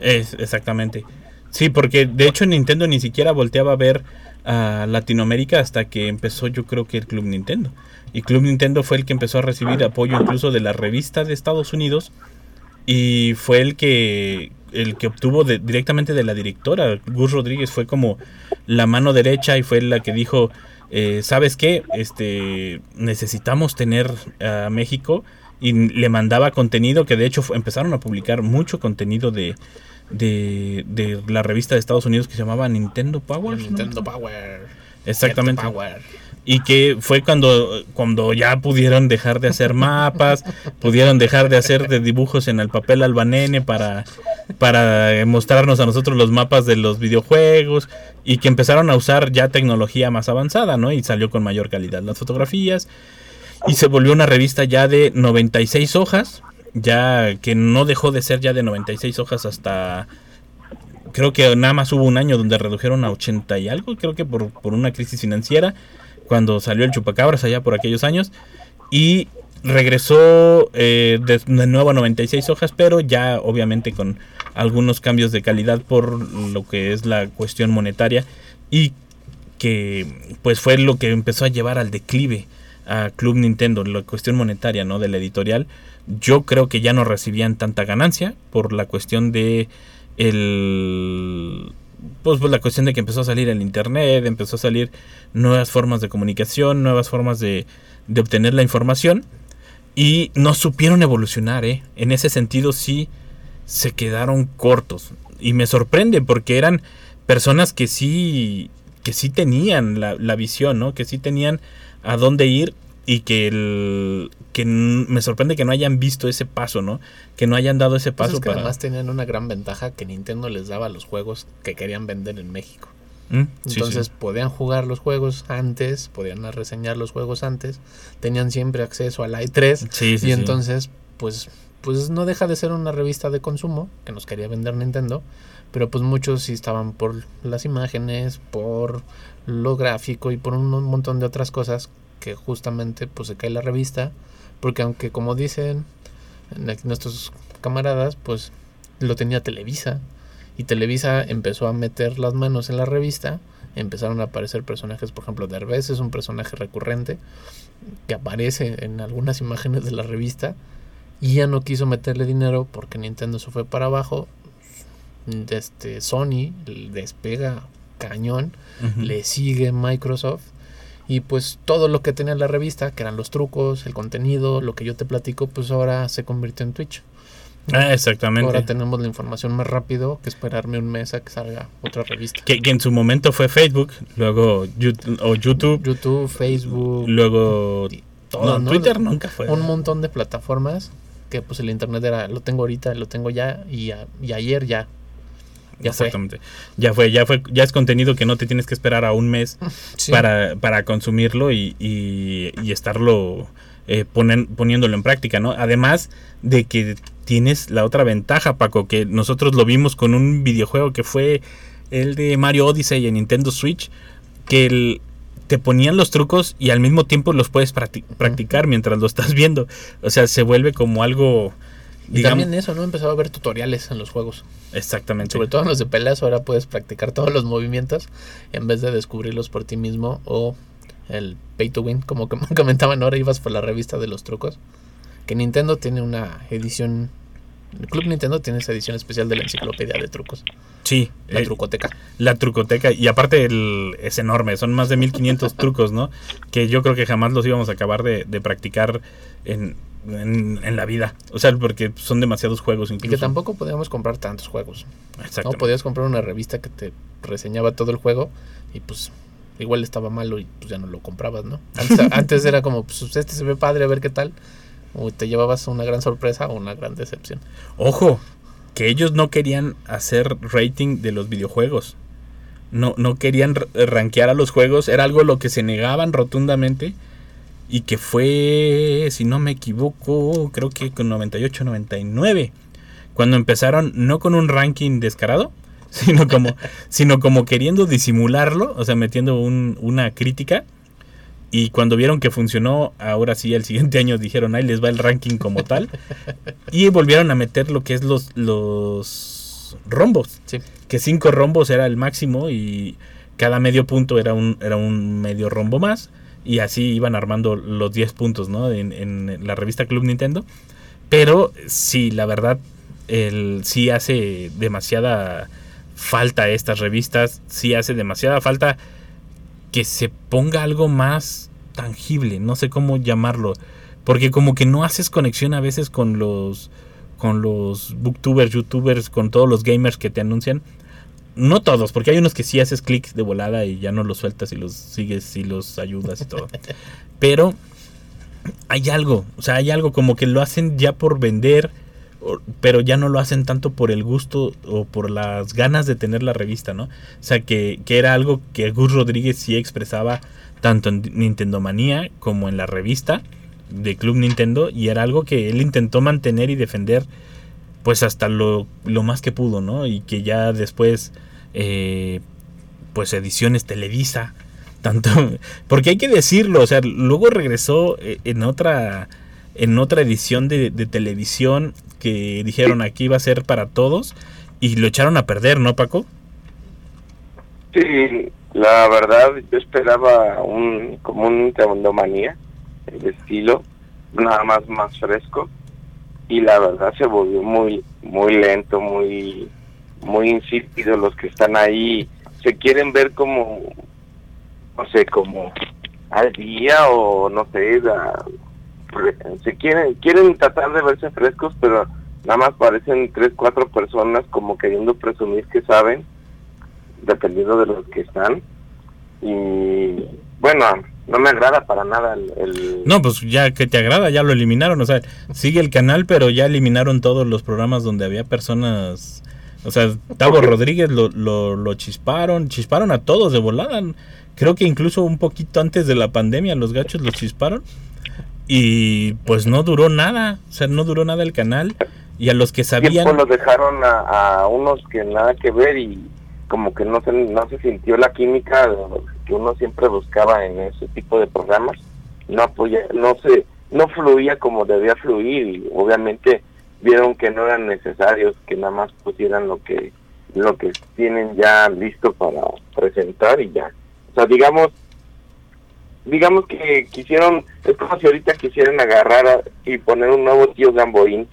es exactamente. Sí, porque de hecho Nintendo ni siquiera volteaba a ver a Latinoamérica hasta que empezó yo creo que el Club Nintendo. Y Club Nintendo fue el que empezó a recibir apoyo incluso de la revista de Estados Unidos y fue el que el que obtuvo directamente de la directora. Gus Rodríguez fue como la mano derecha y fue la que dijo eh, sabes qué este necesitamos tener a México y le mandaba contenido que de hecho empezaron a publicar mucho contenido de, de, de la revista de Estados Unidos que se llamaba Nintendo Power ¿no? Nintendo Power. exactamente Nintendo Power. y que fue cuando, cuando ya pudieron dejar de hacer mapas, pudieron dejar de hacer de dibujos en el papel albanene para, para mostrarnos a nosotros los mapas de los videojuegos y que empezaron a usar ya tecnología más avanzada, ¿no? Y salió con mayor calidad las fotografías y se volvió una revista ya de 96 hojas, ya que no dejó de ser ya de 96 hojas hasta creo que nada más hubo un año donde redujeron a 80 y algo, creo que por, por una crisis financiera, cuando salió el chupacabras allá por aquellos años, y regresó eh, de, de nuevo a 96 hojas, pero ya obviamente con algunos cambios de calidad por lo que es la cuestión monetaria y que pues fue lo que empezó a llevar al declive a Club Nintendo, la cuestión monetaria, ¿no? De la editorial. Yo creo que ya no recibían tanta ganancia por la cuestión de el pues, pues, la cuestión de que empezó a salir el internet, empezó a salir nuevas formas de comunicación, nuevas formas de, de obtener la información y no supieron evolucionar, ¿eh? En ese sentido sí se quedaron cortos y me sorprende porque eran personas que sí que sí tenían la, la visión, ¿no? Que sí tenían a dónde ir y que el que me sorprende que no hayan visto ese paso, ¿no? Que no hayan dado ese Pues paso es que para además tenían una gran ventaja que Nintendo les daba los juegos que querían vender en México. ¿Mm? Sí, Entonces sí. podían jugar los juegos antes, podían reseñar los juegos antes, tenían siempre acceso al i3 Sí, sí, y entonces pues pues no deja de ser una revista de consumo que nos quería vender Nintendo, pero pues muchos sí estaban por las imágenes, por lo gráfico y por un montón de otras cosas que justamente pues se cae la revista, porque aunque como dicen nuestros camaradas, pues lo tenía Televisa y Televisa empezó a meter las manos en la revista, empezaron a aparecer personajes, por ejemplo, Derbez es un personaje recurrente que aparece en algunas imágenes de la revista y ya no quiso meterle dinero porque Nintendo se fue para abajo. Este Sony despega cañón, le sigue Microsoft y pues todo lo que tenía la revista, que eran los trucos, el contenido, lo que yo te platico, pues ahora se convirtió en Twitch. Ah, exactamente. Ahora tenemos la información más rápido que esperarme un mes a que salga otra revista. que, que en su momento fue Facebook, luego YouTube, o YouTube, YouTube, Facebook, luego todo, no, ¿no? Twitter nunca fue. un montón de plataformas que pues el internet era, lo tengo ahorita, lo tengo ya y, a- y ayer ya. Ya fue. Exactamente. Ya fue, ya fue, ya es contenido que no te tienes que esperar a un mes Sí. para, para consumirlo y, y, y estarlo eh, ponen- poniéndolo en práctica, ¿no? Además de que tienes la otra ventaja, Paco, que nosotros lo vimos con un videojuego que fue el de Mario Odyssey en Nintendo Switch, que el- te ponían los trucos y al mismo tiempo los puedes practi- practicar mientras lo estás viendo. O sea, se vuelve como algo, Y digamos, también eso, ¿no? Empezaba a haber tutoriales en los juegos. exactamente. Sobre todo en los de peleas, ahora puedes practicar todos los movimientos en vez de descubrirlos por ti mismo o el pay to win, como com- comentaban ahora, ibas por la revista de los trucos. Que Nintendo tiene una edición. El Club Nintendo tiene esa edición especial de la enciclopedia de trucos, Sí, la eh, trucoteca. la trucoteca. Y aparte el, es enorme, son más de 1500 trucos, ¿no? Que yo creo que jamás los íbamos a acabar de, de practicar en, en, en la vida. O sea, porque son demasiados juegos Y incluso. que tampoco podíamos comprar tantos juegos. No Exactamente. podías comprar una revista que te reseñaba todo el juego y pues igual estaba malo y pues ya no lo comprabas, ¿no? Antes, antes era como, pues este se ve padre, a ver qué tal. O te llevabas una gran sorpresa o una gran decepción. Ojo, que ellos no querían hacer rating de los videojuegos. No, no querían rankear a los juegos. Era algo a lo que se negaban rotundamente. Y que fue, si no me equivoco, creo que con 98, 99. Cuando empezaron, no con un ranking descarado, sino como, sino como queriendo disimularlo, o sea, metiendo un- una crítica. Y cuando vieron que funcionó, ahora sí, el siguiente año dijeron, ahí les va el ranking como tal. y volvieron a meter lo que es los, los rombos. Sí. Que cinco rombos era el máximo y cada medio punto era un, era un medio rombo más. Y así iban armando los 10 puntos, ¿no? En, la revista Club Nintendo. Pero sí, la verdad, el, sí hace demasiada falta estas revistas. Sí hace demasiada falta que se ponga algo más tangible, no sé cómo llamarlo, porque como que no haces conexión a veces con los con los booktubers, youtubers, con todos los gamers que te anuncian. No todos, porque hay unos que sí haces clic de volada y ya no los sueltas y los sigues y los ayudas y todo. Pero hay algo, o sea, hay algo como que lo hacen ya por vender, pero ya no lo hacen tanto por el gusto o por las ganas de tener la revista, ¿no? O sea, que, que era algo que Gus Rodríguez sí expresaba tanto en Nintendo Manía como en la revista de Club Nintendo y era algo que él intentó mantener y defender pues hasta lo, lo más que pudo, ¿no? Y que ya después eh, pues ediciones Televisa tanto porque hay que decirlo, o sea, luego regresó eh, en otra en otra edición de, televisión que dijeron aquí iba a ser para todos y lo echaron a perder, ¿no, Paco? Sí, la verdad yo esperaba un como un Nintendo manía el estilo nada más más fresco y la verdad se volvió muy muy lento, muy muy insípido los que están ahí se quieren ver como no sé, como al día o no sé, la- se quieren quieren tratar de verse frescos, pero nada más parecen tres, cuatro personas como queriendo presumir que saben dependiendo de los que están. Y bueno, no me agrada para nada el... el- No, pues ya que te agrada, ya lo eliminaron, o sea, sigue el canal, pero ya eliminaron todos los programas donde había personas, o sea, Tavo Rodríguez lo, lo, lo chisparon, chisparon a todos de volada, creo que incluso un poquito antes de la pandemia los gachos los chisparon. Y pues no duró nada, o sea, no duró nada el canal. Y a los que sabían... los dejaron a, a unos que nada que ver y como que no se, no se sintió la química que uno siempre buscaba en ese tipo de programas. No apoya, no se, no fluía como debía fluir y obviamente vieron que no eran necesarios, que nada más pusieran lo que, lo que tienen ya listo para presentar y ya. O sea, digamos, digamos que quisieron, es como si ahorita quisieran agarrar a- y poner un nuevo tío Gamboín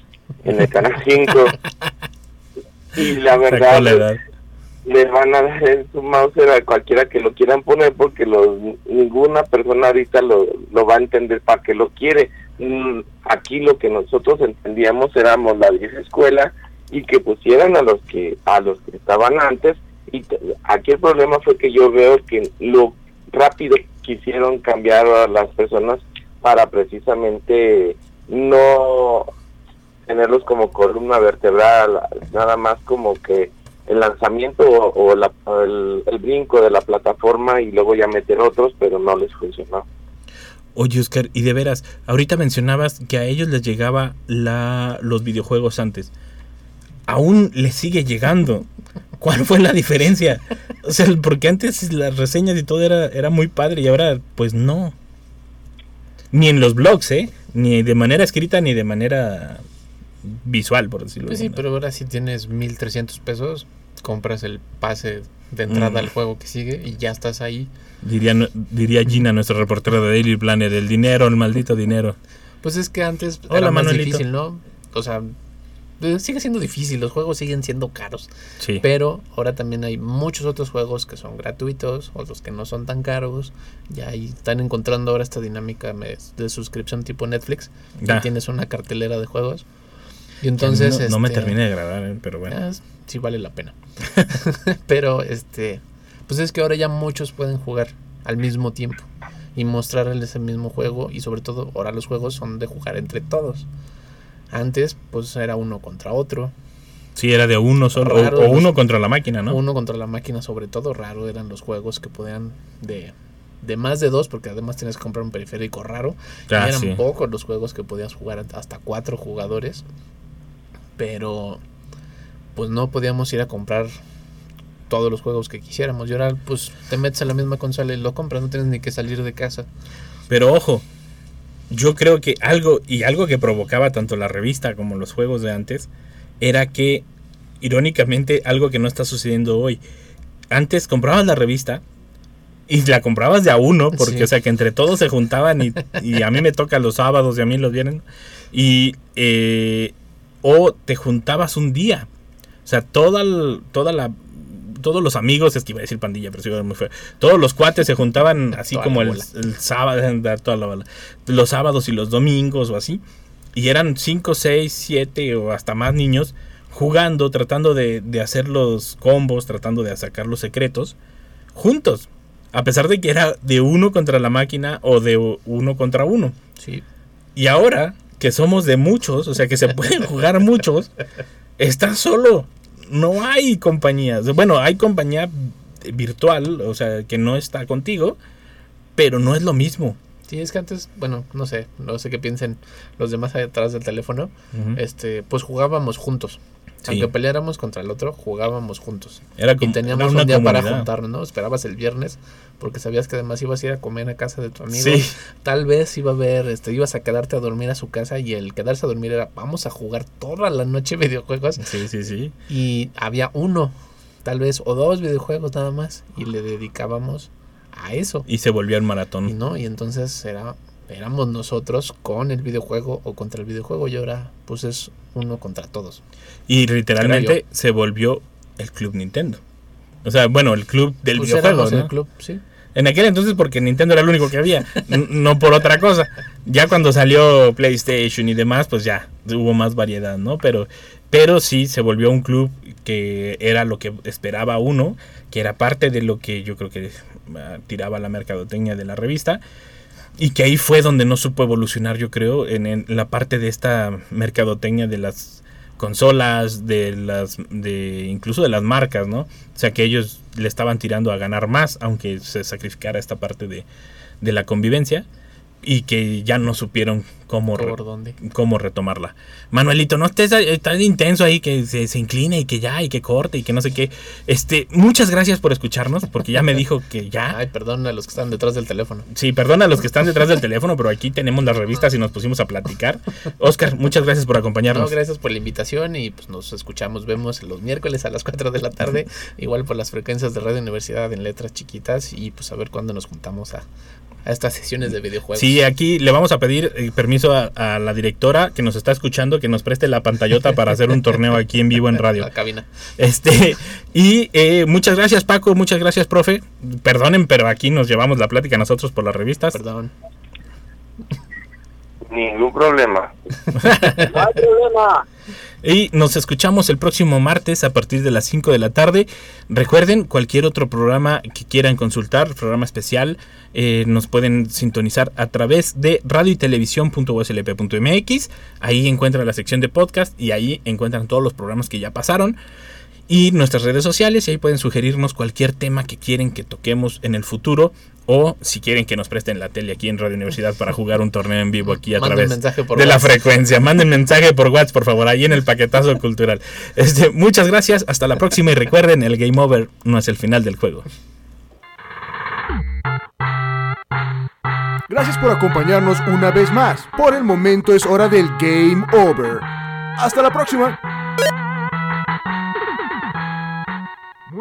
en el canal 5 y la verdad le van a dar en su mouse a cualquiera que lo quieran poner porque los, ninguna persona ahorita lo, lo va a entender para qué lo quiere. Mm, Aquí lo que nosotros entendíamos éramos la vieja escuela y que pusieran a los que a los que estaban antes y aquí el problema fue que yo veo que lo rápido quisieron cambiar a las personas para precisamente no tenerlos como columna vertebral, nada más como que el lanzamiento o, la- el, el brinco de la plataforma y luego ya meter otros, pero no les funcionó. Oye, Oscar, y de veras, ahorita mencionabas que a ellos les llegaba la, los videojuegos antes. Aún les sigue llegando. ¿Cuál fue la diferencia? O sea, porque antes las reseñas y todo era, era muy padre y ahora pues no. Ni en los blogs, ¿eh? Ni de manera escrita ni de manera visual, por decirlo Pues sí, pero ahora si tienes 1300 pesos, compras el pase de entrada Mm. al juego que sigue y ya estás ahí. Diría, diría Gina, nuestra reportera de Daily Planet, el dinero, el maldito dinero. Pues es que antes Hola, era más Manuelito. difícil, ¿no? O sea, sigue siendo difícil, los juegos siguen siendo caros. Sí. Pero ahora también hay muchos otros juegos que son gratuitos, otros que no son tan caros. Ya ahí están encontrando ahora esta dinámica de suscripción tipo Netflix. Ya. Y tienes una cartelera de juegos. Y entonces... no, no me este, terminé de grabar, ¿eh? pero bueno. Sí vale la pena. Pero este, pues es que ahora ya muchos pueden jugar al mismo tiempo y mostrarles el mismo juego y sobre todo ahora los juegos son de jugar entre todos. Antes pues era uno contra otro, Sí, era de uno solo. o- los- uno contra la máquina, ¿no? uno contra la máquina sobre todo, raro eran los juegos que podían de de más de dos, porque además tienes que comprar un periférico raro. Ah, y eran sí. pocos los juegos que podías jugar hasta cuatro jugadores. Pero pues no podíamos ir a comprar todos los juegos que quisiéramos. Y ahora pues te metes a la misma consola y lo compras, no tienes ni que salir de casa. Pero ojo, yo creo que algo, y algo que provocaba tanto la revista como los juegos de antes, era que, irónicamente, algo que no está sucediendo hoy. Antes comprabas la revista y la comprabas de a uno, porque, Sí. o sea, que entre todos se juntaban y, y a mí me toca los sábados y a mí los viernes. Y, eh, o te juntabas un día. O sea, toda, el- toda la todos los amigos, es que iba a decir pandilla, pero sí iba a ser muy feo. Todos los cuates se juntaban así como el, sábado, dar toda la bola. los sábados y los domingos o así. Y eran 5, 6, 7 o hasta más niños jugando, tratando de, de hacer los combos, tratando de sacar los secretos, juntos. A pesar de que era de uno contra la máquina o de uno contra uno. Sí. Y ahora que somos de muchos, o sea que se pueden jugar muchos, estás solo. No hay compañías. Bueno, hay compañía virtual, o sea, que no está contigo, pero no es lo mismo. Sí, es que antes, bueno, no sé, no sé qué piensen los demás atrás del teléfono. Este, pues jugábamos juntos. Sí. Aunque peleáramos contra el otro, jugábamos juntos. Era y como teníamos era un día para juntarnos, ¿no? Esperabas el viernes porque sabías que además ibas a ir a comer a casa de tu amigo. Sí. Tal vez iba a haber, este, ibas a quedarte a dormir a su casa y el quedarse a dormir era vamos a jugar toda la noche videojuegos Sí, sí, sí. y había uno, tal vez o dos videojuegos nada más y le dedicábamos a eso. Y se volvió el Y maratón. no, y entonces era éramos nosotros con el videojuego o contra el videojuego y ahora pues es uno contra todos. Y literalmente se volvió el club Nintendo. O sea, bueno, el club del Pues videojuego. ¿no? el club, sí. En aquel entonces porque Nintendo era el único que había, no por otra cosa. Ya cuando salió PlayStation y demás, pues ya hubo más variedad, ¿no? Pero, pero sí se volvió un club que era lo que esperaba uno, que era parte de lo que yo creo que ah, tiraba la mercadotecnia de la revista. Y que ahí fue donde no supo evolucionar, yo creo, en, la parte de esta mercadotecnia de las consolas, de las, de incluso de las marcas, ¿no? O sea que ellos le estaban tirando a ganar más, aunque se sacrificara esta parte de, de la convivencia, y que ya no supieron cómo, re- ¿Por dónde? cómo retomarla. Manuelito, no estés ahí- tan intenso ahí que se, se incline y que ya, y que corte y que no sé qué. Este, muchas gracias por escucharnos, porque ya me dijo que ya. Ay, perdón a los que están detrás del teléfono. Sí, perdona a los que están detrás del teléfono, pero aquí tenemos las revistas y nos pusimos a platicar. Oscar, muchas gracias por No, acompañarnos. gracias por la invitación y pues nos escuchamos, vemos los miércoles a las 4 de la tarde, igual por las frecuencias de Radio Universidad en letras chiquitas y pues a ver cuándo nos juntamos a, a estas sesiones de videojuegos. Sí, aquí le vamos a pedir eh, permiso a, a la directora que nos está escuchando que nos preste la pantallota para hacer un torneo aquí en vivo en radio. La cabina. Este, y eh, muchas gracias Paco, muchas gracias profe. Perdonen, pero aquí nos llevamos la plática nosotros por las revistas. Perdón. Ningún problema. Y nos escuchamos el próximo martes a partir de las 5 de la tarde. Recuerden, cualquier otro programa que quieran consultar, programa especial, eh, nos pueden sintonizar a través de radio y televisión.uslp.mx. Ahí encuentran la sección de podcast y ahí encuentran todos los programas que ya pasaron. Y nuestras redes sociales y ahí pueden sugerirnos cualquier tema que quieren que toquemos en el futuro o si quieren que nos presten la tele aquí en Radio Universidad para jugar un torneo en vivo aquí a Manden través mensaje por de la frecuencia. Manden mensaje por WhatsApp, por favor, ahí en el paquetazo cultural. Este, muchas gracias, hasta la próxima y recuerden, el game over no es el final del juego. Gracias por acompañarnos una vez más. Por el momento es hora del Game Over. Hasta la próxima.